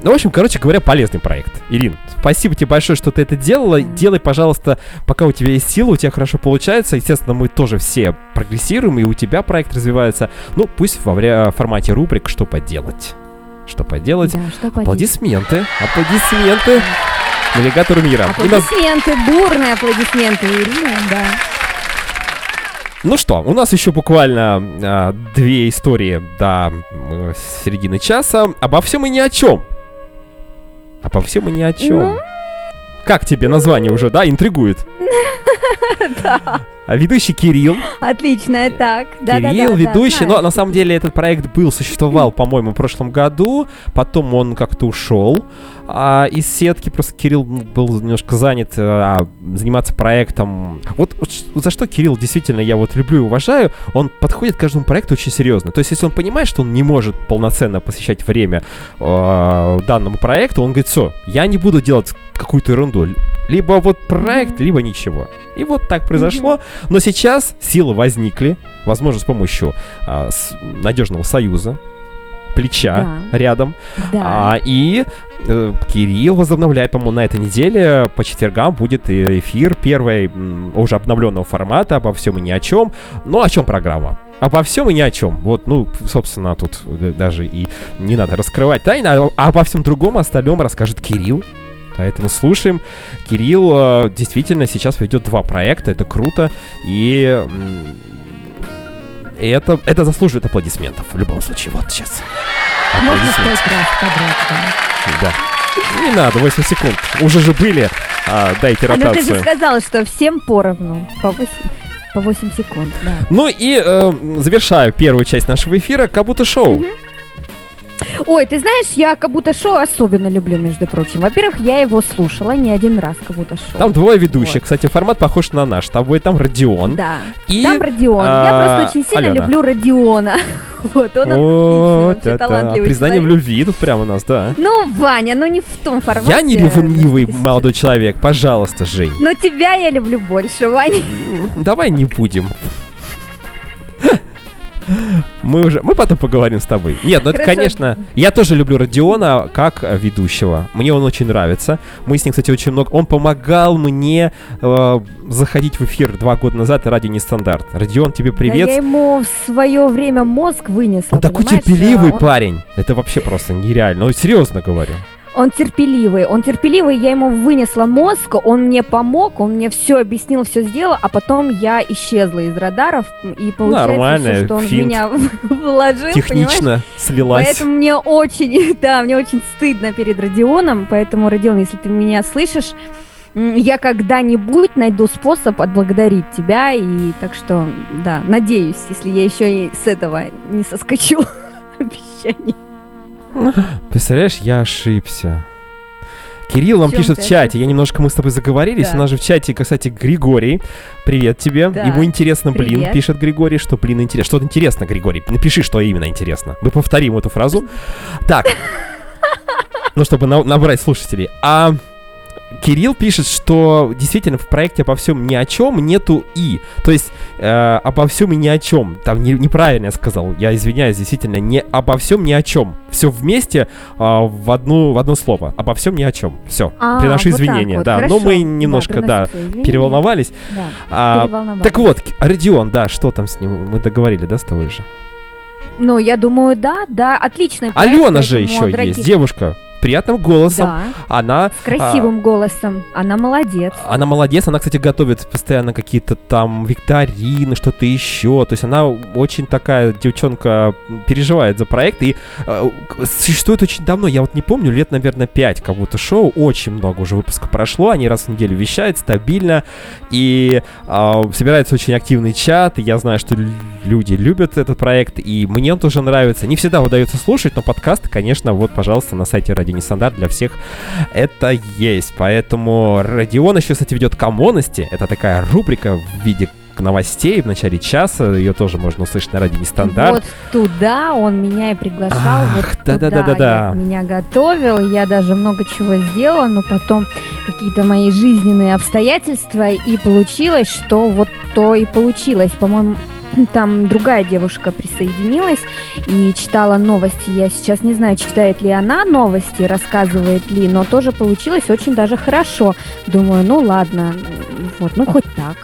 Speaker 2: ну, в общем, короче говоря, полезный проект. Ирин, спасибо тебе большое, что ты это делала. Делай, пожалуйста, пока у тебя есть сила, у тебя хорошо получается. Естественно, мы тоже все прогрессируем, и у тебя проект развивается. Ну, пусть во время формате рубрик «Что поделать?» Что поделать? Да, что поделать? Аплодисменты, аплодисменты навигатору мира.
Speaker 3: Аплодисменты, бурные аплодисменты, Ирина, да.
Speaker 2: Ну что, у нас еще буквально а, две истории до э, середины часа. Обо всем и ни о чем. Обо всем и ни о чем. Ну? Как тебе название уже, да, интригует? <laughs> Да. А ведущий Кирилл.
Speaker 3: Отлично, так.
Speaker 2: Да, Кирилл, да, да, ведущий. Да, но на самом деле этот проект был, существовал, по-моему, в прошлом году. Потом он как-то ушел а, из сетки. Просто Кирилл был немножко занят а, заниматься проектом. Вот, вот за что Кирилл действительно я вот люблю и уважаю. Он подходит к каждому проекту очень серьезно. То есть, если он понимает, что он не может полноценно посвящать время а, данному проекту, он говорит, все, я не буду делать какую-то ерунду. Либо вот проект, либо ничего. И вот так произошло. Но сейчас силы возникли, возможно, с помощью а, с надежного союза, плеча да. рядом. Да. А, и э, Кирилл возобновляет, по-моему, на этой неделе по четвергам будет эфир первый уже обновленного формата обо всем и ни о чем. Ну, о чем программа? Обо всем и ни о чем. Вот, ну, собственно, тут даже и не надо раскрывать тайны, а обо всем другом остальном расскажет Кирилл. Поэтому слушаем. Кирилл э, действительно сейчас ведет два проекта, это круто. И, и это, это заслуживает аплодисментов в любом случае. Вот сейчас.
Speaker 3: Аплодисменты.
Speaker 2: Да. Не надо, 8 секунд. Уже же были. А, дайте ротацию. А, ну
Speaker 3: ты же сказал, что всем поровну. По 8, по 8 секунд, да.
Speaker 2: Ну и э, завершаю первую часть нашего эфира. Как будто шоу. Угу.
Speaker 3: Ой, ты знаешь, я как будто шоу особенно люблю, между прочим. Во-первых, я его слушала не один раз, как будто шоу.
Speaker 2: Там двое ведущих. Вот. Кстати, формат похож на наш. Тобой там Родион.
Speaker 3: Да. И, там Родион. А, я просто очень сильно люблю Родиона. <laughs> Вот, он
Speaker 2: это талантливый Признание в любви тут прямо у нас, да.
Speaker 3: Ну, Ваня, ну не в том формате.
Speaker 2: Я не ревнивый <laughs> молодой человек, пожалуйста, Жень.
Speaker 3: Но тебя я люблю больше, Ваня.
Speaker 2: Давай не будем. Мы уже, мы потом поговорим с тобой. Нет, ну это, конечно, я тоже люблю Родиона как ведущего. Мне он очень нравится. Мы с ним, кстати, очень много. Он помогал мне э, заходить в эфир два года назад ради нестандарт. Родион, тебе привет. Да
Speaker 3: я ему в свое время мозг вынесла.
Speaker 2: Он такой терпеливый он... парень. Это вообще просто нереально. Ну, серьезно говорю.
Speaker 3: Он терпеливый, он терпеливый, я ему вынесла мозг, он мне помог, он мне все объяснил, все сделал, а потом я исчезла из радаров, и получается, Нормально, все, что он финт. меня <laughs> вложил,
Speaker 2: Технично понимаешь? слилась.
Speaker 3: Поэтому мне очень, <laughs> да, мне очень стыдно перед Родионом, поэтому, Родион, если ты меня слышишь, я когда-нибудь найду способ отблагодарить тебя, и так что, да, надеюсь, если я еще и с этого не соскочу <laughs> обещание. <laughs>
Speaker 2: Представляешь, я ошибся. Кирилл нам пишет в чате, я немножко мы с тобой заговорились, да. у нас же в чате, кстати, Григорий, привет тебе, да. ему интересно, блин, привет. пишет Григорий, что, блин, интересно, что интересно, Григорий, напиши, что именно интересно, мы повторим эту фразу. Так, <laughs> ну, чтобы набрать слушателей. А Кирилл пишет, что действительно в проекте обо всем ни о чем нету и. То есть э, обо всем и ни о чем. Там не, неправильно я сказал. Я извиняюсь, действительно, не обо всем ни о чем. Все вместе э, в, одну, в одно слово. Обо всем ни о чем. Все. А, приношу вот извинения. Вот, да. Но мы немножко, да, да переволновались. Да, а, так вот, Родион, да, что там с ним? Мы договорили, да, с тобой же?
Speaker 3: Ну, я думаю, да, да, отлично.
Speaker 2: Алена же еще дорогие... есть, девушка приятным голосом. Да. Она...
Speaker 3: С красивым а, голосом. Она молодец.
Speaker 2: Она молодец. Она, кстати, готовит постоянно какие-то там викторины, что-то еще. То есть она очень такая девчонка, переживает за проект. И э, существует очень давно. Я вот не помню, лет, наверное, 5 как будто шоу. Очень много уже выпусков прошло. Они раз в неделю вещают стабильно. И э, собирается очень активный чат. И я знаю, что люди любят этот проект. И мне он тоже нравится. Не всегда удается слушать, но подкасты, конечно, вот, пожалуйста, на сайте ради нестандарт для всех это есть. Поэтому Родион еще, кстати, ведет коммонности. Это такая рубрика в виде новостей в начале часа. Ее тоже можно услышать на радио Нестандарт.
Speaker 3: Вот туда он меня и приглашал. Ах, вот да, да, да, да, да. меня готовил. Я даже много чего сделала, но потом какие-то мои жизненные обстоятельства, и получилось, что вот то и получилось. По-моему, там другая девушка присоединилась и читала новости. Я сейчас не знаю, читает ли она новости, рассказывает ли, но тоже получилось очень даже хорошо. Думаю, ну ладно, вот, ну хоть так.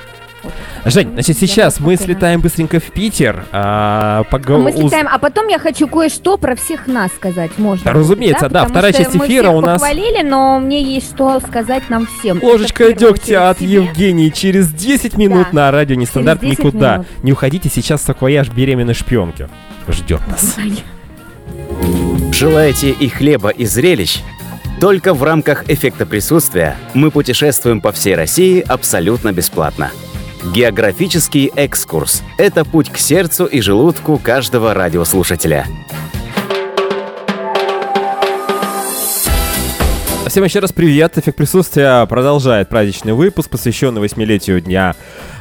Speaker 2: Жень, значит, сейчас мы слетаем быстренько в Питер. А,
Speaker 3: погов... Мы слетаем, а потом я хочу кое-что про всех нас сказать, можно? Да,
Speaker 2: разумеется, да, да вторая часть эфира у нас...
Speaker 3: похвалили, но мне есть что сказать нам всем.
Speaker 2: Ложечка дегтя от Евгении через 10 минут да. на радио Нестандарт никуда. Минут. Не уходите, сейчас саквояж беременной шпионки ждет нас.
Speaker 1: Желаете и хлеба, и зрелищ? Только в рамках эффекта присутствия мы путешествуем по всей России абсолютно бесплатно. Географический экскурс – это путь к сердцу и желудку каждого радиослушателя.
Speaker 2: Всем еще раз привет. Эффект присутствия продолжает праздничный выпуск, посвященный восьмилетию дня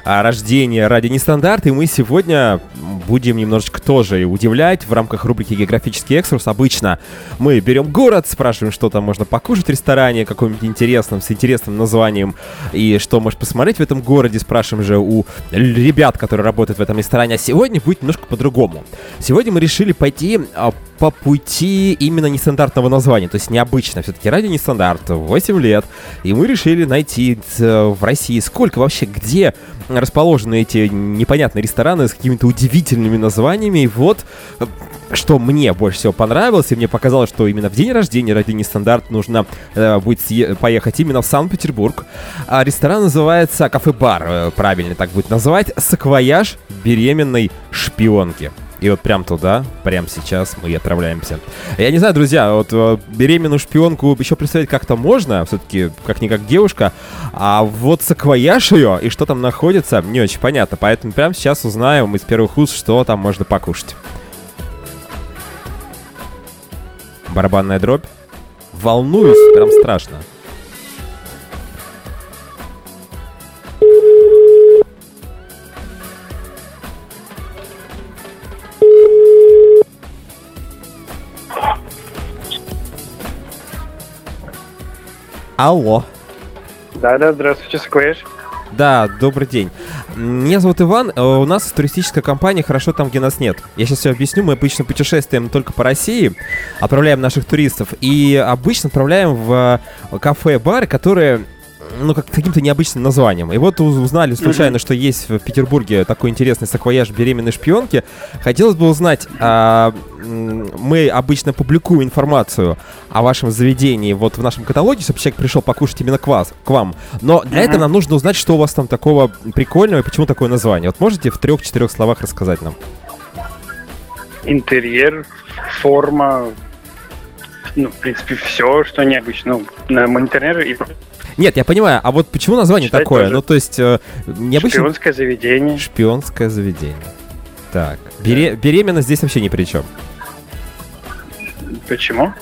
Speaker 2: а, рождения ради нестандарт, и мы сегодня будем немножечко тоже удивлять в рамках рубрики «Географический экскурс». Обычно мы берем город, спрашиваем, что там можно покушать в ресторане, каком-нибудь интересном, с интересным названием, и что можешь посмотреть в этом городе, спрашиваем же у ребят, которые работают в этом ресторане. А сегодня будет немножко по-другому. Сегодня мы решили пойти а, по пути именно нестандартного названия, то есть необычно. Все-таки радио нестандарт, 8 лет, и мы решили найти э, в России сколько вообще, где расположены эти непонятные рестораны с какими-то удивительными названиями. И вот э, что мне больше всего понравилось, и мне показалось, что именно в день рождения ради нестандарт нужно э, будет поехать именно в Санкт-Петербург. А ресторан называется кафе-бар, э, правильно так будет называть, «Саквояж беременной шпионки». И вот прям туда, прямо сейчас мы и отправляемся. Я не знаю, друзья, вот э, беременную шпионку еще представить как-то можно, все-таки как-никак девушка, а вот саквояж ее и что там находится, не очень понятно. Поэтому прямо сейчас узнаем из первых уст, что там можно покушать. Барабанная дробь. Волнуюсь, прям страшно. Алло.
Speaker 4: Да-да, здравствуйте, Сквэш.
Speaker 2: Да, добрый день. Меня зовут Иван. Э, у нас туристическая компания «Хорошо там, где нас нет». Я сейчас все объясню. Мы обычно путешествуем только по России, отправляем наших туристов и обычно отправляем в кафе-бары, которые ну, как каким-то необычным названием. И вот узнали случайно, mm-hmm. что есть в Петербурге такой интересный саквояж беременной шпионки. Хотелось бы узнать, а, мы обычно публикуем информацию о вашем заведении вот в нашем каталоге, чтобы человек пришел покушать именно к, вас, к вам. Но для mm-hmm. этого нам нужно узнать, что у вас там такого прикольного и почему такое название. Вот можете в трех-четырех словах рассказать нам?
Speaker 4: Интерьер, форма, ну, в принципе, все, что необычно. Ну, на интерьер и
Speaker 2: Нет, я понимаю, а вот почему название
Speaker 4: Читать
Speaker 2: такое?
Speaker 4: тоже.
Speaker 2: Ну, то есть, э, необычно...
Speaker 4: Шпионское заведение.
Speaker 2: Шпионское заведение. Так, бере- беременность здесь вообще ни при чем.
Speaker 4: Почему?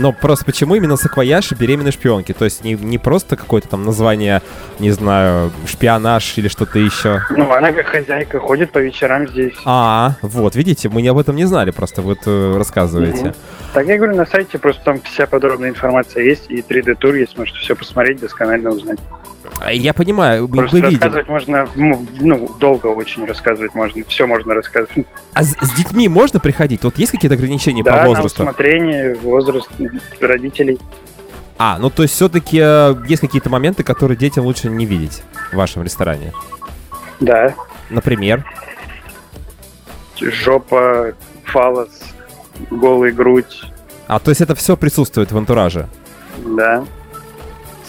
Speaker 2: Но просто почему именно саквояж и беременной шпионки? То есть не, не просто какое-то там название, не знаю, шпионаж или что-то еще.
Speaker 4: Ну, она как хозяйка ходит по вечерам здесь.
Speaker 2: А, вот, видите, мы об этом не знали, просто вот э, рассказываете.
Speaker 4: Мгм. Так я говорю, на сайте просто там вся подробная информация есть, и 3D-тур есть, можете все посмотреть, досконально узнать.
Speaker 2: А, Я понимаю,
Speaker 4: Просто
Speaker 2: видим.
Speaker 4: рассказывать можно, ну, ну, долго очень рассказывать можно, все можно рассказывать.
Speaker 2: А с, с детьми можно приходить? Вот есть какие-то ограничения
Speaker 4: да,
Speaker 2: по
Speaker 4: на
Speaker 2: возрасту?
Speaker 4: усмотрение, возраст <laughs> родителей.
Speaker 2: А, ну то есть все-таки есть какие-то моменты, которые детям лучше не видеть в вашем ресторане.
Speaker 4: Да,
Speaker 2: Например.
Speaker 4: жопа, фалос, голая грудь,
Speaker 2: А, то есть это все присутствует в антураже.
Speaker 4: да.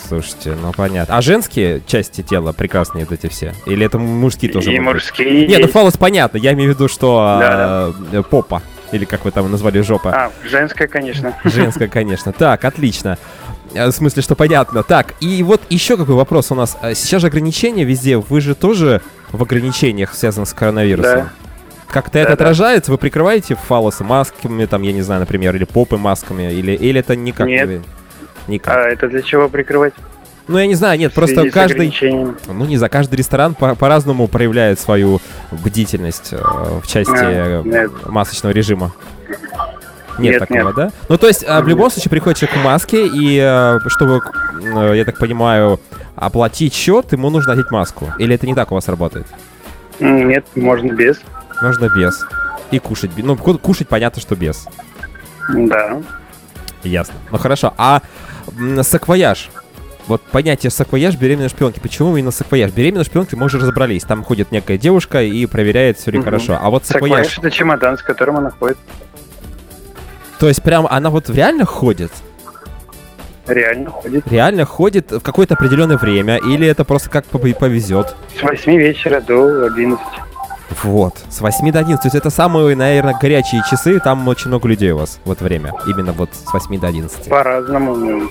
Speaker 2: Слушайте, ну понятно. А женские части тела прекрасные вот эти все? Или это мужские тоже?
Speaker 4: и
Speaker 2: могут быть?
Speaker 4: мужские
Speaker 2: Не, ну фалос понятно. Я имею в виду, что
Speaker 4: Да,
Speaker 2: э, попа. Или как вы там назвали, жопа.
Speaker 4: А, женская, конечно.
Speaker 2: Женская, конечно. Так, отлично. Э, В смысле, что понятно. Так, и вот еще какой вопрос у нас. Э, Сейчас же ограничения везде. Вы же тоже в ограничениях, связанных с коронавирусом.
Speaker 4: Да.
Speaker 2: Как-то это
Speaker 4: Да-да.
Speaker 2: отражается? Вы прикрываете фалосы масками, там, я не знаю, например, или попы масками, или, или это никак?
Speaker 4: Нет.
Speaker 2: Никак.
Speaker 4: А это для чего прикрывать?
Speaker 2: Ну, я не знаю, нет, просто каждый... Ну, не за каждый ресторан по- по-разному проявляет свою бдительность э, в части
Speaker 4: А,
Speaker 2: э,
Speaker 4: нет.
Speaker 2: масочного режима. Нет,
Speaker 4: Нет,
Speaker 2: такого,
Speaker 4: нет.
Speaker 2: да? Ну, то есть, э, в любом случае, приходит человек в маске, и э, чтобы, я так понимаю, оплатить счет, ему нужно одеть маску. Или это не так у вас работает?
Speaker 4: Нет, можно без.
Speaker 2: Можно без. И кушать. Ну, ку- кушать понятно, что без.
Speaker 4: Да.
Speaker 2: Ясно. Ну, хорошо. А саквояж? Вот понятие саквояж беременной шпионки. Почему именно саквояж? Беременной шпионки мы уже разобрались. Там ходит некая девушка и проверяет, все ли
Speaker 4: Мгм.
Speaker 2: хорошо. А вот
Speaker 4: Саквояж
Speaker 2: саквояж...
Speaker 4: это чемодан, с которым она ходит.
Speaker 2: То есть прям она вот реально ходит?
Speaker 4: Реально ходит.
Speaker 2: Реально ходит в какое-то определенное время? Или это просто как пов- повезет?
Speaker 4: С 8 вечера до 11.
Speaker 2: Вот. С 8 до 11. То есть это самые, наверное, горячие часы. Там очень много людей у вас в это время. Именно вот с 8 до 11.
Speaker 4: По-разному.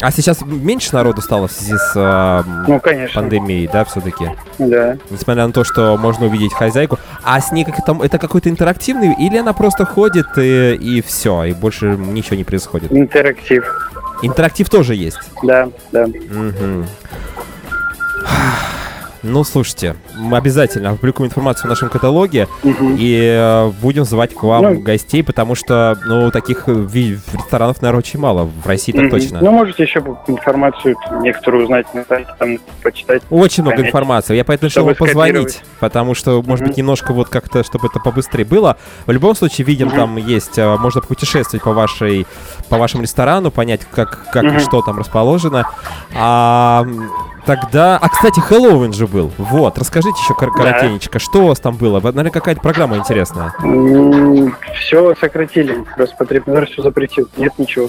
Speaker 2: А сейчас меньше народу стало в связи с э,
Speaker 4: Ну, конечно.
Speaker 2: пандемией, да, все-таки?
Speaker 4: Да.
Speaker 2: Несмотря на то, что можно увидеть хозяйку. А с ней как это, это какой-то интерактивный, или она просто ходит и, и все, и больше ничего не происходит?
Speaker 4: Интерактив.
Speaker 2: Интерактив тоже есть.
Speaker 4: Да, да.
Speaker 2: Мгм. Ну, слушайте, мы обязательно опубликуем информацию в нашем каталоге
Speaker 4: Мгм.
Speaker 2: и э, будем звать к вам
Speaker 4: Ну.
Speaker 2: гостей, потому что, ну, таких э, ресторанов, наверное, очень мало. В России так точно.
Speaker 4: Ну, можете еще информацию некоторую узнать на сайте, там почитать.
Speaker 2: Очень много
Speaker 4: понять,
Speaker 2: информации. Я поэтому решил позвонить, потому что, может
Speaker 4: Мгм.
Speaker 2: быть, немножко вот как-то, чтобы это побыстрее было. В любом случае, видим,
Speaker 4: Мгм.
Speaker 2: там есть, э, можно путешествовать по вашей, по вашему ресторану, понять, как, как и
Speaker 4: Мгм.
Speaker 2: что там расположено. А, тогда, а, кстати, Хэллоуин же был. Вот, расскажите еще кор-
Speaker 4: Да.
Speaker 2: коротенечко, что у вас там было? Наверное, какая-то программа интересная.
Speaker 4: Все сократили. Роспотребнадзор все запретил. Нет ничего.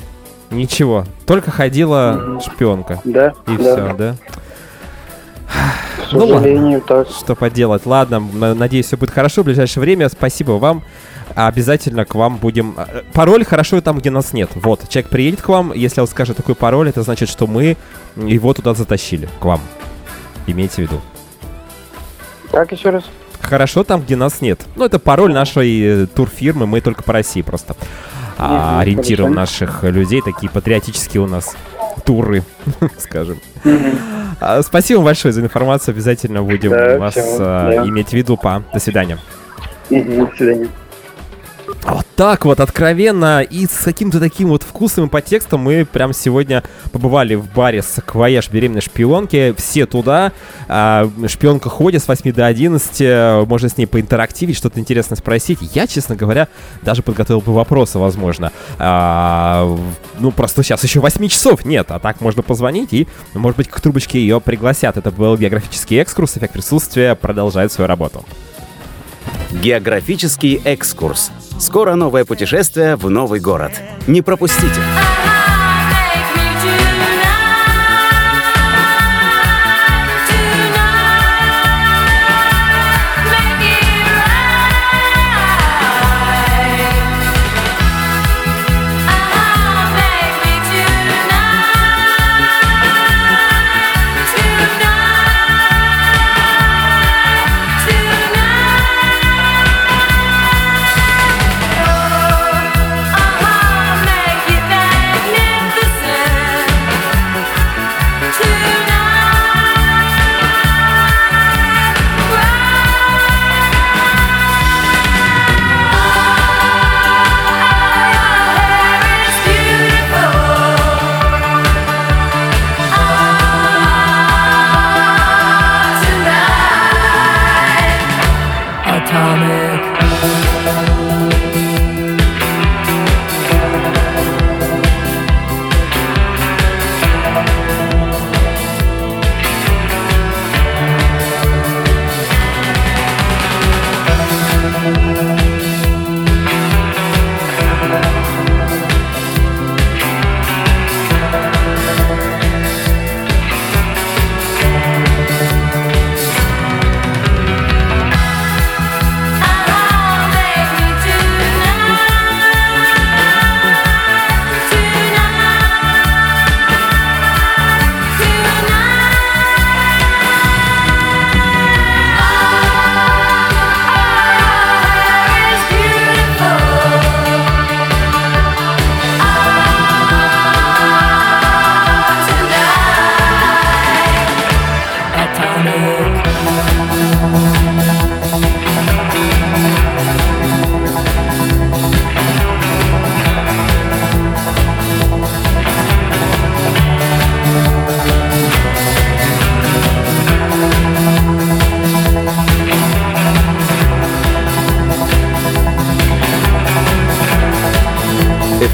Speaker 2: Ничего, только ходила шпионка.
Speaker 4: Да.
Speaker 2: И
Speaker 4: да.
Speaker 2: все, да?
Speaker 4: К
Speaker 2: Ну ладно.
Speaker 4: сожалению, так.
Speaker 2: Что поделать? Ладно, надеюсь, все будет хорошо в ближайшее время. Спасибо вам. Обязательно к вам будем... э, Пароль хорошо там, где нас нет. Вот, человек приедет к вам, если он скажет такой пароль, это значит, что мы его туда затащили, к вам. Имейте в виду.
Speaker 4: Так, еще раз.
Speaker 2: Хорошо там, где нас нет. Ну, это пароль нашей э, турфирмы, мы только по России просто а,
Speaker 4: хорошо.
Speaker 2: наших людей, такие патриотические у нас туры, <laughs> скажем. А, Спасибо большое за информацию, обязательно будем
Speaker 4: Да,
Speaker 2: вас а,
Speaker 4: да.
Speaker 2: иметь в виду. Па, до свидания.
Speaker 4: До свидания.
Speaker 2: Вот так вот, откровенно и с каким-то таким вот вкусным подтекстом мы прям сегодня побывали в баре «Саквояж беременной шпионки». Все туда. А, шпионка ходит с 8 до 11. э, Можно с ней поинтерактивить, что-то интересное спросить. Я, честно говоря, даже подготовил бы вопросы, возможно. А, ну, просто сейчас еще 8 часов нет. А так можно позвонить и, может быть, к трубочке ее пригласят. Это был географический экскурс. Эффект присутствия продолжает свою работу.
Speaker 1: Географический экскурс. Скоро новое путешествие в новый город. Не пропустите!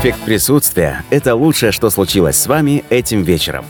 Speaker 1: Эффект присутствия – это лучшее, что случилось с вами этим вечером.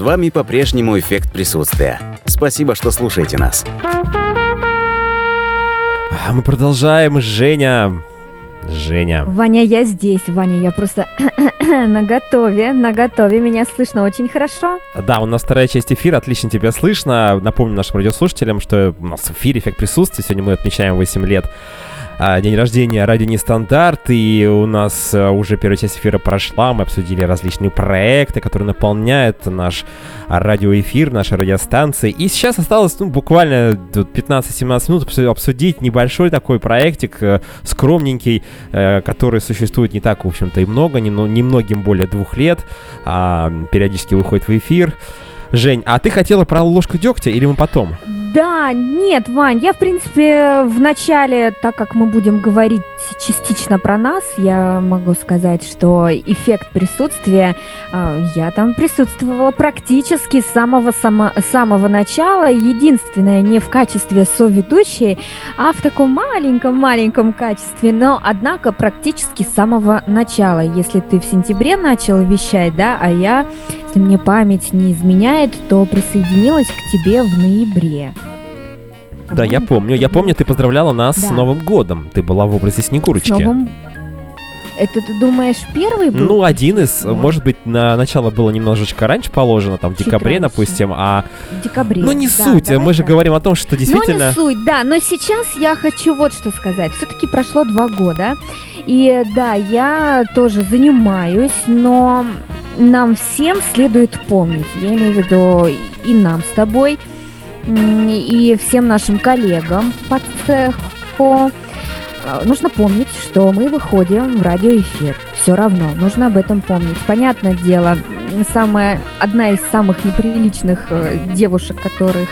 Speaker 1: С вами по-прежнему эффект присутствия. Спасибо, что слушаете нас.
Speaker 2: А Мы продолжаем. Женя. Женя.
Speaker 3: Ваня, я здесь, Ваня, я просто <coughs> на готове, на готове, меня слышно очень хорошо.
Speaker 2: Да, у нас вторая часть эфира, отлично тебя слышно. Напомню нашим радиослушателям, что у нас в эфире эффект присутствия. Сегодня мы отмечаем 8 лет день рождения радио Нестандарт, и у нас а, уже первая часть эфира прошла, мы обсудили различные проекты, которые наполняют наш а, радиоэфир, наши радиостанции, и сейчас осталось ну, буквально тут 15-17 минут обсу- обсудить небольшой такой проектик, э, скромненький, э, который существует не так, в общем-то, и много, немно- немногим более двух лет, а, периодически выходит в эфир. Жень, а ты хотела про ложку дегтя или мы потом?
Speaker 3: Да, нет, Вань, я, в принципе, в начале, так как мы будем говорить частично про нас, я могу сказать, что эффект присутствия, э, я там присутствовала практически с самого, само- самого начала, единственное, не в качестве соведущей, а в таком маленьком-маленьком качестве, но, однако, практически с самого начала. Если ты в сентябре начал вещать, да, а я, если мне память не изменяет, то присоединилась к тебе в ноябре.
Speaker 2: Да, я помню. Я помню, ты поздравляла нас с
Speaker 3: Да.
Speaker 2: Новым годом. Ты была в образе
Speaker 3: с
Speaker 2: Снегурочки.
Speaker 3: новым- Это ты думаешь первый был?
Speaker 2: Ну, один из,
Speaker 3: Вот.
Speaker 2: может быть, на начало было немножечко раньше положено, там, в декабре,
Speaker 3: раньше.
Speaker 2: допустим, а...
Speaker 3: в декабре.
Speaker 2: Ну, не
Speaker 3: Да,
Speaker 2: суть,
Speaker 3: давай
Speaker 2: мы же
Speaker 3: так.
Speaker 2: говорим о том, что
Speaker 3: Ну,
Speaker 2: действительно...
Speaker 3: не суть, да. Но сейчас я хочу вот что сказать. Все-таки прошло два года. И да, я тоже занимаюсь, но нам всем следует помнить. Я имею в виду и нам с тобой, и всем нашим коллегам по цеху. э, Нужно помнить, что мы выходим в радиоэфир. Все равно, нужно об этом помнить. Понятное дело, самая, одна из самых неприличных э, девушек, которых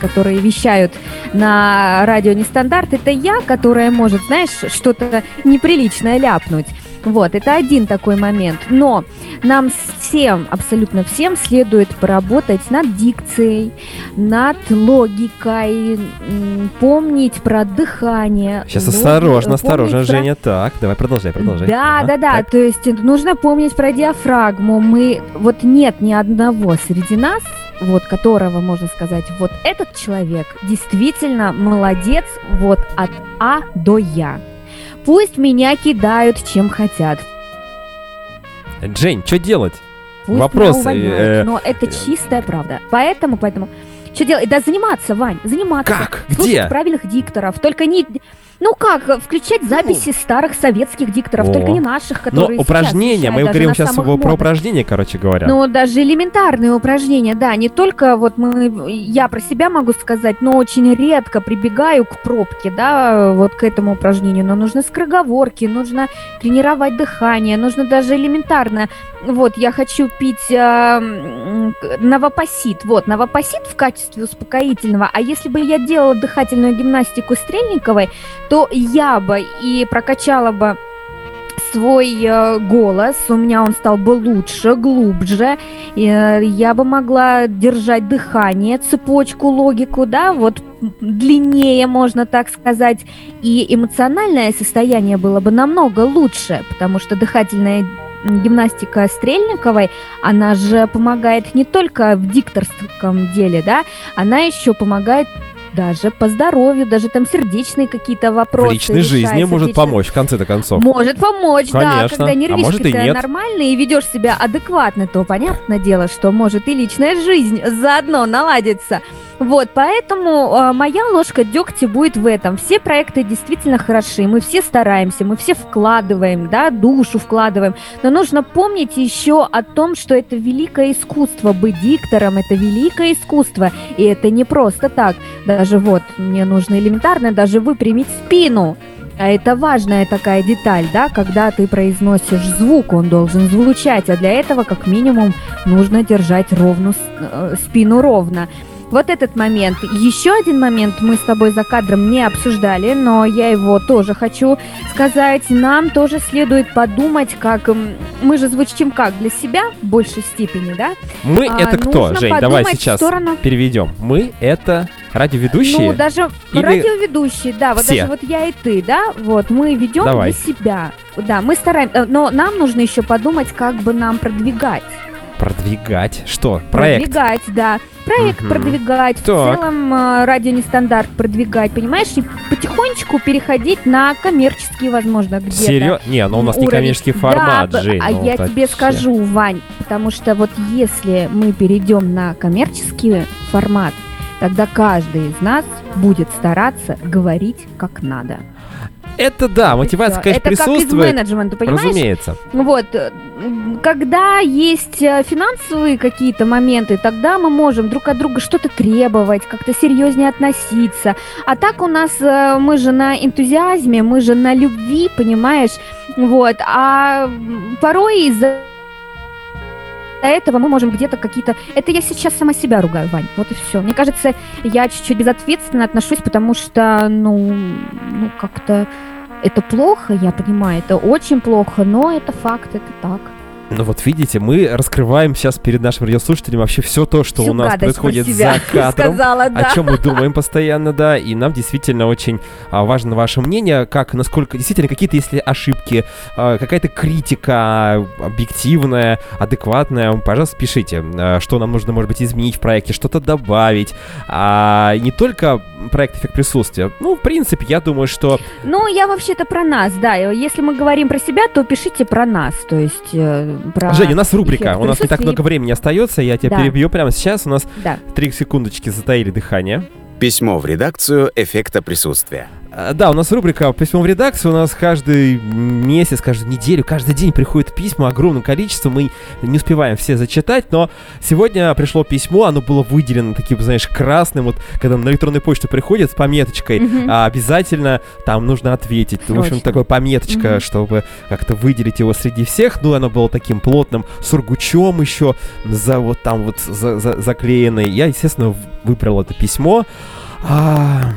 Speaker 3: которые вещают на радио Нестандарт, это я, которая может, знаешь, что-то неприличное ляпнуть. Вот, это один такой момент. Но нам всем, абсолютно всем следует поработать над дикцией, над логикой, помнить про дыхание.
Speaker 2: Сейчас осторожно, осторожно,
Speaker 3: про-
Speaker 2: Женя. Так, давай продолжай, продолжай.
Speaker 3: да,
Speaker 2: Ага,
Speaker 3: да, да.
Speaker 2: так.
Speaker 3: То есть нужно помнить про диафрагму. Мы вот нет ни одного среди нас, вот которого можно сказать, вот этот человек действительно молодец, вот от А до Я. Пусть меня кидают чем хотят.
Speaker 2: Жень, что делать?
Speaker 3: Пусть
Speaker 2: Вопрос,
Speaker 3: увольняют,
Speaker 2: э,
Speaker 3: но это чистая правда. Поэтому, поэтому, что делать? Да заниматься, Вань, заниматься.
Speaker 2: Как?
Speaker 3: Слушать
Speaker 2: Где?
Speaker 3: правильных дикторов. Только не... Ну как, включать записи старых советских дикторов,
Speaker 2: О.
Speaker 3: только не наших,
Speaker 2: Но
Speaker 3: которые сейчас
Speaker 2: упражнения, мы говорим сейчас про
Speaker 3: модных.
Speaker 2: упражнения, короче говоря.
Speaker 3: Ну, даже элементарные упражнения, да, не только вот мы, я про себя могу сказать, но очень редко прибегаю к пробке, да, вот к этому упражнению, но нужны скороговорки, нужно тренировать дыхание, нужно даже элементарно, вот, я хочу пить э, новопосит, вот, новопосит в качестве успокоительного, а если бы я делала дыхательную гимнастику Стрельниковой, то я бы и прокачала бы свой э, голос, у меня он стал бы лучше, глубже, э, я бы могла держать дыхание, цепочку, логику, да, вот длиннее, можно так сказать, и эмоциональное состояние было бы намного лучше, потому что дыхательная гимнастика Стрельниковой, она же помогает не только в дикторском деле, да, она еще помогает даже по здоровью, даже там сердечные какие-то
Speaker 2: в
Speaker 3: вопросы.
Speaker 2: личной жизни
Speaker 3: решать,
Speaker 2: может помочь, в конце-то концов.
Speaker 3: может помочь, да,
Speaker 2: Конечно.
Speaker 3: когда
Speaker 2: А может и
Speaker 3: нервишки
Speaker 2: нет.
Speaker 3: нормальные и ведешь себя адекватно, то понятное дело, что может и личная жизнь заодно наладится. Вот, поэтому э, моя ложка дегтя будет в этом. Все проекты действительно хороши, мы все стараемся, мы все вкладываем, да, душу вкладываем, но нужно помнить еще о том, что это великое искусство, быть диктором, это великое искусство, и это не просто так. Даже вот, мне нужно элементарно даже выпрямить спину, А это важная такая деталь, да, когда ты произносишь звук, он должен звучать, а для этого как минимум нужно держать ровно, э, спину ровно. Вот этот момент. Еще один момент мы с тобой за кадром не обсуждали, но я его тоже хочу сказать. Нам тоже следует подумать, как мы же звучим как для себя в большей степени, да?
Speaker 2: Мы
Speaker 3: А,
Speaker 2: это кто, Жень? Давай сейчас
Speaker 3: сторону-
Speaker 2: переведем. Мы это радиоведущие.
Speaker 3: Ну, даже
Speaker 2: Или
Speaker 3: радиоведущие, да, вот
Speaker 2: все?
Speaker 3: даже вот я и ты, да, вот мы ведем
Speaker 2: Давай.
Speaker 3: для себя. Да, мы стараемся, но нам нужно еще подумать, как бы нам продвигать.
Speaker 2: Продвигать. Что? Проект.
Speaker 3: Продвигать, да. Проект
Speaker 2: Мгм.
Speaker 3: продвигать, в
Speaker 2: Так.
Speaker 3: целом э, радио нестандарт продвигать, понимаешь, и потихонечку переходить на коммерческие, возможно, где-то.
Speaker 2: Серьезно? Не, ну у нас не
Speaker 3: уровень.
Speaker 2: коммерческий
Speaker 3: Да,
Speaker 2: формат,
Speaker 3: б-
Speaker 2: Жень.
Speaker 3: А
Speaker 2: ну
Speaker 3: я
Speaker 2: это
Speaker 3: тебе
Speaker 2: вообще.
Speaker 3: скажу, Вань, потому что вот если мы перейдем на коммерческий формат, тогда каждый из нас будет стараться говорить как надо.
Speaker 2: Это да, мотивация, конечно,
Speaker 3: Это как из
Speaker 2: присутствует.
Speaker 3: менеджмента, понимаешь?
Speaker 2: Разумеется.
Speaker 3: Вот, э, когда есть э, финансовые какие-то моменты, тогда мы можем друг от друга что-то требовать, как-то серьезнее относиться. А так у нас, э, мы же на энтузиазме, мы же на любви, понимаешь? Вот, а порой из-за этого мы можем где-то какие-то... Это я сейчас сама себя ругаю, Вань, вот и все. Мне кажется, я чуть-чуть безответственно отношусь, потому что, ну, ну как-то это плохо, я понимаю, это очень плохо, но это факт, это так.
Speaker 2: Ну вот видите, мы раскрываем сейчас перед нашим радиослушателем вообще все то, что
Speaker 3: Всю
Speaker 2: у нас происходит за <laughs> кадром.
Speaker 3: Сказала, да.
Speaker 2: О чем мы <laughs> думаем постоянно, да, и нам действительно очень а, важно ваше мнение, как, насколько, действительно, какие-то, если ошибки, а, какая-то критика объективная, адекватная, пожалуйста, пишите, а, что нам нужно, может быть, изменить в проекте, что-то добавить, а не только проект «Эффект присутствия». Ну, в принципе, я думаю, что
Speaker 3: Ну, я вообще-то про нас, да. Если мы говорим про себя, то пишите про нас, то есть э, про...
Speaker 2: Жень, у нас рубрика, у нас не так много времени остается, я тебя
Speaker 3: Да.
Speaker 2: перебью прямо сейчас, у нас
Speaker 3: Да.
Speaker 2: три секундочки затаили дыхание.
Speaker 1: Письмо в редакцию эффекта присутствия.
Speaker 2: А, Да, у нас рубрика «Письмо в редакцию». У нас каждый месяц, каждую неделю, каждый день приходят письма огромным количеством. Мы не успеваем все зачитать, но сегодня пришло письмо, оно было выделено таким, знаешь, красным. Вот когда на электронную почту приходит с пометочкой, а обязательно там нужно ответить. В общем,
Speaker 3: Срочно.
Speaker 2: такая пометочка,
Speaker 3: Мгм.
Speaker 2: чтобы как-то выделить его среди всех. Ну, оно было таким плотным сургучом еще, за вот там вот за- за- заклеенной. Я, естественно, выбрал это письмо. А, э,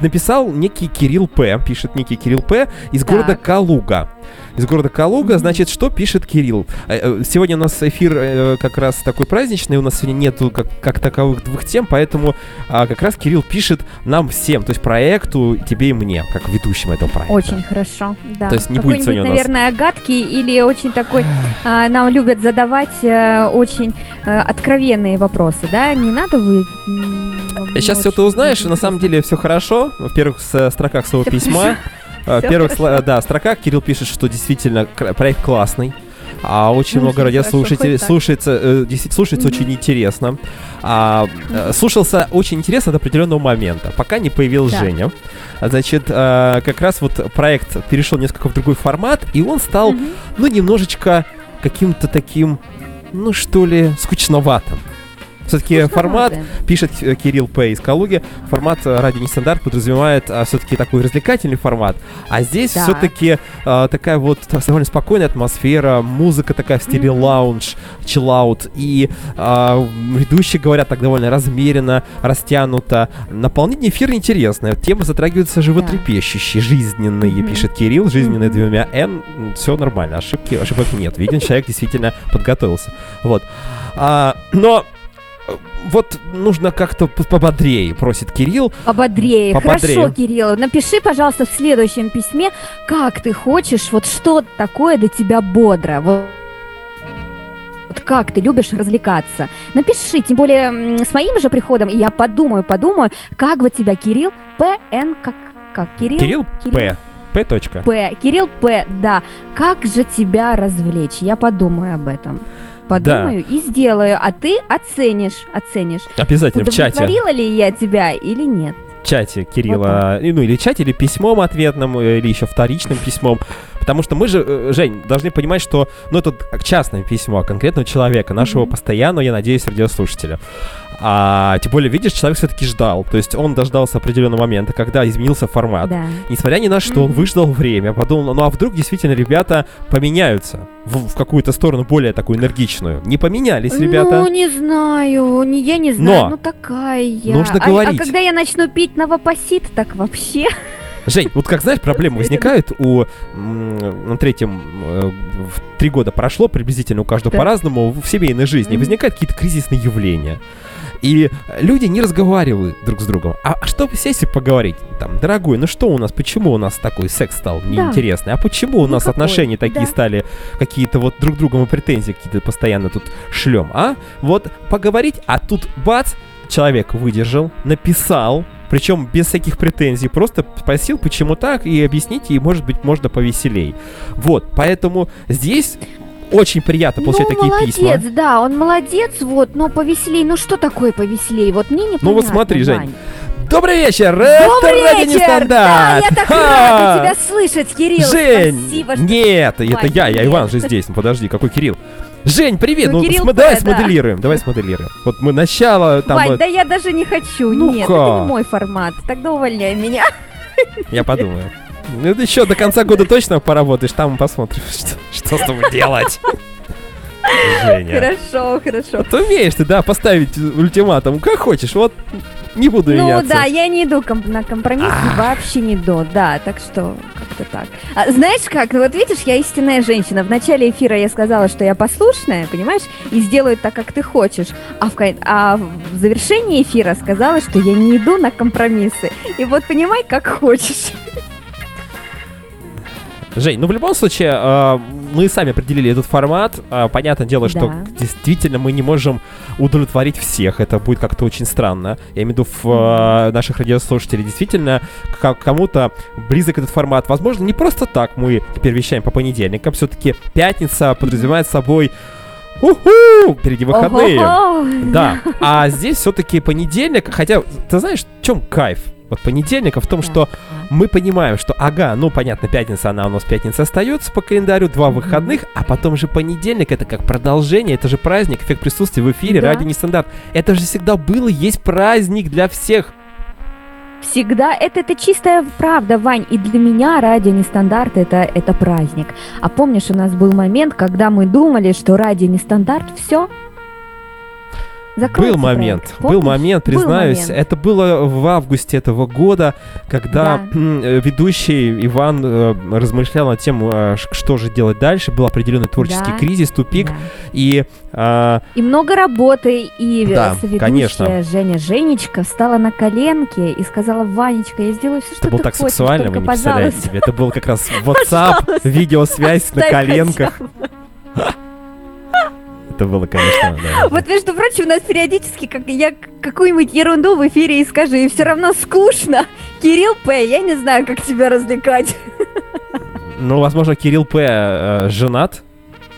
Speaker 2: написал некий Кирилл П. Пишет некий Кирилл П. из
Speaker 3: Так.
Speaker 2: города Калуга. Из города Калуга, значит, что пишет Кирилл? Э, э, Сегодня у нас эфир э, как раз такой праздничный, у нас сегодня нету как, как таковых двух тем, поэтому а, как раз Кирилл пишет нам всем, то есть проекту, тебе и мне, как ведущим этого проекта.
Speaker 3: Очень хорошо, да.
Speaker 2: То есть не будет сегодня у нас-
Speaker 3: наверное, гадкий или очень такой... а, нам любят задавать очень откровенные вопросы, да? Не надо вы...
Speaker 2: Сейчас все ты узнаешь, на самом деле все хорошо. В первых с- строках своего письма, в первых
Speaker 3: хорошо.
Speaker 2: сла- да, строках Кирилл пишет, что действительно проект классный. А очень
Speaker 3: Ну,
Speaker 2: много радиослушателей слушается, э, слушается
Speaker 3: Мгм.
Speaker 2: очень интересно. А, э, слушался очень интересно до определенного момента, пока не появилась
Speaker 3: Да.
Speaker 2: Женя. Значит, э, как раз вот проект перешел несколько в другой формат, и он стал,
Speaker 3: Мгм.
Speaker 2: ну, немножечко каким-то таким, ну, что ли, скучноватым. Все-таки формат пишет э, Кирилл П. из Калуги, формат э, радио нестандарт подразумевает все-таки такой развлекательный формат, а здесь
Speaker 3: Так.
Speaker 2: все-таки такая вот довольно спокойная атмосфера, музыка такая в стиле
Speaker 3: Мгм.
Speaker 2: лаунж, чиллаут, и а, ведущие говорят так довольно размеренно, растянуто. Наполнение эфира интересное, темы затрагиваются животрепещущие, жизненные,
Speaker 3: Мгм.
Speaker 2: пишет Кирилл, жизненные
Speaker 3: Мгм.
Speaker 2: двумя Н, все нормально, ошибки, ошибок нет, виден, человек действительно подготовился. Вот. А, но э, вот нужно как-то пободрее, просит Кирилл.
Speaker 3: Пободрее.
Speaker 2: Пободрее.
Speaker 3: Хорошо, Кирилл. Напиши, пожалуйста, в следующем письме, как ты хочешь, вот что такое для тебя бодро. Вот вот как ты любишь развлекаться. Напиши, тем более с моим же приходом, и я подумаю, подумаю, как вот тебя Кирилл П.Н. как, как Кирилл?
Speaker 2: Кирилл
Speaker 3: Кирилл
Speaker 2: П. П. Точка.
Speaker 3: П. Кирилл П. Да. Как же тебя развлечь? Я подумаю об этом. Подумаю и сделаю, а ты оценишь, оценишь.
Speaker 2: Обязательно в чате.
Speaker 3: Удовлетворила ли я тебя или нет?
Speaker 2: чате Кирилла, и, ну или чате, или письмом ответным, э, или еще вторичным письмом. Потому что мы же, э, Жень, должны понимать, что, ну, это частное письмо конкретного человека, нашего
Speaker 3: Мгм.
Speaker 2: постоянного, я надеюсь, радиослушателя. А тем более, видишь, человек все-таки ждал. То есть он дождался определенного момента, когда изменился формат.
Speaker 3: Да.
Speaker 2: Несмотря ни на что, он выждал время, подумал, ну а вдруг действительно ребята поменяются в, в какую-то сторону более такую энергичную. Не поменялись ребята.
Speaker 3: Ну, не знаю, не, я не знаю,
Speaker 2: Но
Speaker 3: ну такая я.
Speaker 2: нужно
Speaker 3: А-
Speaker 2: говорить.
Speaker 3: А, когда я начну пить новопосит, так вообще.
Speaker 2: Жень, вот как знаешь, проблемы возникают у на третьем э, три года прошло приблизительно у каждого
Speaker 3: Да.
Speaker 2: по-разному в семейной жизни возникают какие-то кризисные явления. И люди не разговаривают друг с другом. А чтобы сесть и поговорить, там, дорогой, ну что у нас, почему у нас такой секс стал неинтересный? А почему у
Speaker 3: Ну
Speaker 2: нас
Speaker 3: какой?
Speaker 2: отношения такие
Speaker 3: Да.
Speaker 2: стали, какие-то вот друг другу мы претензии какие-то постоянно тут шлем, а? Вот поговорить, а тут бац, человек выдержал, написал, причем без всяких претензий, просто спросил, почему так, и объяснить, и, может быть, можно повеселей. Вот, поэтому здесь очень приятно получать
Speaker 3: ну,
Speaker 2: такие
Speaker 3: молодец,
Speaker 2: письма.
Speaker 3: да, он молодец, вот, но повеселей. Ну, что такое повеселей? Вот мне не
Speaker 2: Ну вот смотри, Жень,
Speaker 3: Вань.
Speaker 2: Добрый вечер!
Speaker 3: Добрый
Speaker 2: Это радио
Speaker 3: вечер!
Speaker 2: Нестандарт!
Speaker 3: Да, я так
Speaker 2: Ха!
Speaker 3: рада тебя слышать, Кирилл.
Speaker 2: Жень!
Speaker 3: Спасибо, что...
Speaker 2: Нет, это
Speaker 3: Вань,
Speaker 2: я, я
Speaker 3: привет.
Speaker 2: Иван же здесь. Ну подожди, какой Кирилл? Жень, привет!
Speaker 3: Ну,
Speaker 2: Ну,
Speaker 3: Кирилл
Speaker 2: см- давай
Speaker 3: да.
Speaker 2: смоделируем, давай смоделируем. Вот мы начало там...
Speaker 3: Вань,
Speaker 2: вот-
Speaker 3: да я даже не хочу.
Speaker 2: Ну
Speaker 3: Нет,
Speaker 2: как?
Speaker 3: это не мой формат. Тогда увольняй меня.
Speaker 2: Я подумаю. Ну, еще до конца года точно поработаешь, там посмотрим, что, что с тобой делать. Женя.
Speaker 3: Хорошо, хорошо.
Speaker 2: Вот умеешь ты, да, поставить ультиматум, как хочешь, вот не буду
Speaker 3: Ну
Speaker 2: меняться.
Speaker 3: да, я не иду ком- на компромисс, вообще не иду, да, так что как-то так. А, знаешь как, вот видишь, я истинная женщина. В начале эфира я сказала, что я послушная, понимаешь, и сделаю так, как ты хочешь. А в, а в завершении эфира сказала, что я не иду на компромиссы. И вот понимай, как хочешь.
Speaker 2: Жень, ну в любом случае, э, мы сами определили этот формат. Э, понятное дело, что
Speaker 3: Да.
Speaker 2: действительно мы не можем удовлетворить всех. Это будет как-то очень странно. Я имею в виду в э, наших радиослушателей. Действительно, к- кому-то близок этот формат. Возможно, не просто так мы теперь вещаем по понедельникам. Все-таки пятница подразумевает собой Уху! Впереди выходные.
Speaker 3: Ого-го!
Speaker 2: Да, а здесь все-таки понедельник, хотя, ты знаешь, в чем кайф? Вот понедельника в том, что мы понимаем, что, ага, ну, понятно, пятница, она у нас пятница остается по календарю, два выходных, а потом же понедельник, это как продолжение, это же праздник, эффект присутствия в эфире,
Speaker 3: Да.
Speaker 2: радио нестандарт. Это же всегда было, есть праздник для всех.
Speaker 3: Всегда это, это чистая правда, Вань. И для меня радио нестандарт это, это праздник. А помнишь, у нас был момент, когда мы думали, что радио нестандарт все?
Speaker 2: Был момент, был момент, признаюсь, это было в августе этого года, когда
Speaker 3: Да.
Speaker 2: э, ведущий Иван э, размышлял над тем, э, ш- что же делать дальше, был определенный творческий
Speaker 3: Да.
Speaker 2: кризис, тупик, и а,
Speaker 3: И много работы, и
Speaker 2: Да,
Speaker 3: соведущая
Speaker 2: конечно.
Speaker 3: Женя Женечка встала на коленки и сказала, Ванечка, я сделаю все, что
Speaker 2: это
Speaker 3: ты
Speaker 2: так
Speaker 3: хочешь,
Speaker 2: сексуально, вы
Speaker 3: только,
Speaker 2: не представляете
Speaker 3: пожалуйста,
Speaker 2: себе. Это был как раз <laughs> WhatsApp, видеосвязь на коленках. Это было, конечно, да. <laughs>
Speaker 3: Вот, между прочим, у нас периодически, как я какую-нибудь ерунду в эфире и скажу, и все равно скучно. Кирилл П, я не знаю, как тебя развлекать. <laughs>
Speaker 2: Ну, возможно, Кирилл П. э, женат,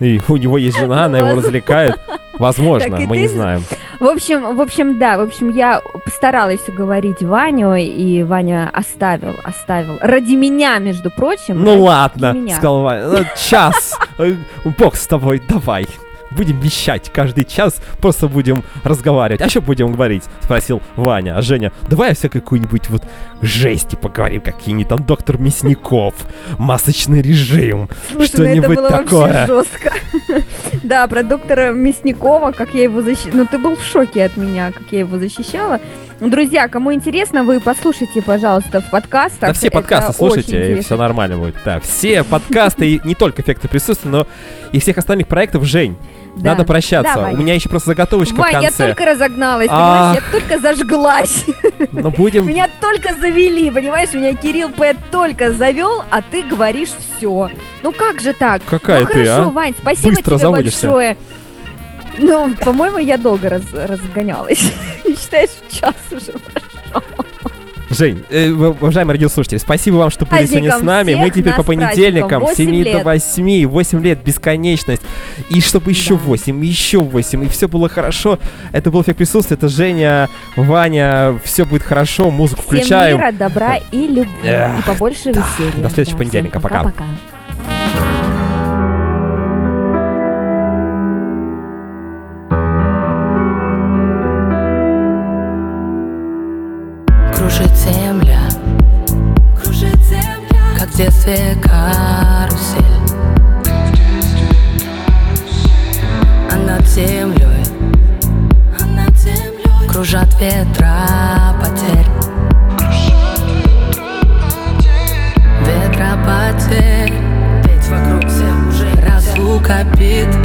Speaker 2: и у него есть жена, она его развлекает. Возможно,
Speaker 3: Так
Speaker 2: мы
Speaker 3: ты
Speaker 2: не знаем.
Speaker 3: В общем, в общем, да, в общем, я постаралась уговорить Ваню, и Ваня оставил, оставил. Ради меня, между прочим.
Speaker 2: Ну
Speaker 3: ради
Speaker 2: ладно,
Speaker 3: меня.
Speaker 2: сказал Ваня. «Ну, <laughs> Час. Э, Бог с тобой, давай. Будем вещать каждый час, просто будем разговаривать. А что будем говорить? Спросил Ваня. А Женя, давай о всякой какой-нибудь вот жести поговорим, какие-нибудь там доктор Мясников, <laughs> масочный режим.
Speaker 3: Слушай, ну это
Speaker 2: что-нибудь
Speaker 3: было
Speaker 2: такое.
Speaker 3: вообще жестко. <laughs> Да, про доктора Мясникова, как я его защищала. Ну, ты был в шоке от меня, как я его защищала. Друзья, кому интересно, вы послушайте, пожалуйста, в подкастах.
Speaker 2: Да все
Speaker 3: Это
Speaker 2: подкасты
Speaker 3: очень
Speaker 2: слушайте, и все нормально будет. Да, все подкасты, и не только эффекты присутствия, но и всех остальных проектов. Жень,
Speaker 3: Да.
Speaker 2: надо прощаться.
Speaker 3: Да.
Speaker 2: У меня еще просто заготовочка в
Speaker 3: Вань, я
Speaker 2: конце.
Speaker 3: только разогналась,
Speaker 2: Ах.
Speaker 3: понимаешь, я только зажглась.
Speaker 2: Но будем
Speaker 3: Меня только завели, понимаешь, меня Кирилл П. только завел, а ты говоришь все. Ну как же так?
Speaker 2: Какая
Speaker 3: ну
Speaker 2: ты,
Speaker 3: хорошо,
Speaker 2: а?
Speaker 3: Вань, спасибо
Speaker 2: Быстро
Speaker 3: тебе
Speaker 2: заводишься.
Speaker 3: большое. Ну, по-моему, я долго раз- разгонялась. <laughs> Считаешь, час уже прошел.
Speaker 2: Жень, э, уважаемые радиослушатели, спасибо вам, что были сегодня с нами. Мы теперь по понедельникам с
Speaker 3: праздником.
Speaker 2: 7
Speaker 3: Восемь
Speaker 2: до
Speaker 3: лет.
Speaker 2: 8, 8 лет, бесконечность. И чтобы еще
Speaker 3: Да.
Speaker 2: 8, еще 8, и все было хорошо. Это был эффект присутствия, это Женя, Ваня, все будет хорошо, музыку
Speaker 3: Всем
Speaker 2: включаем.
Speaker 3: мира, добра и любви.
Speaker 2: Эх,
Speaker 3: и побольше
Speaker 2: да.
Speaker 3: веселья.
Speaker 2: До следующего
Speaker 3: Да, всем
Speaker 2: понедельника. Пока.
Speaker 3: Пока-пока.
Speaker 5: в детстве карусель. А над землей, а над землей Кружат ветра потерь. Ветра потерь. Ведь вокруг все уже Разлука бит.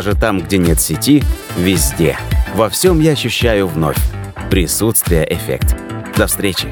Speaker 1: Даже там, где нет сети, везде. Во всем я ощущаю вновь. Присутствие эффект. До встречи.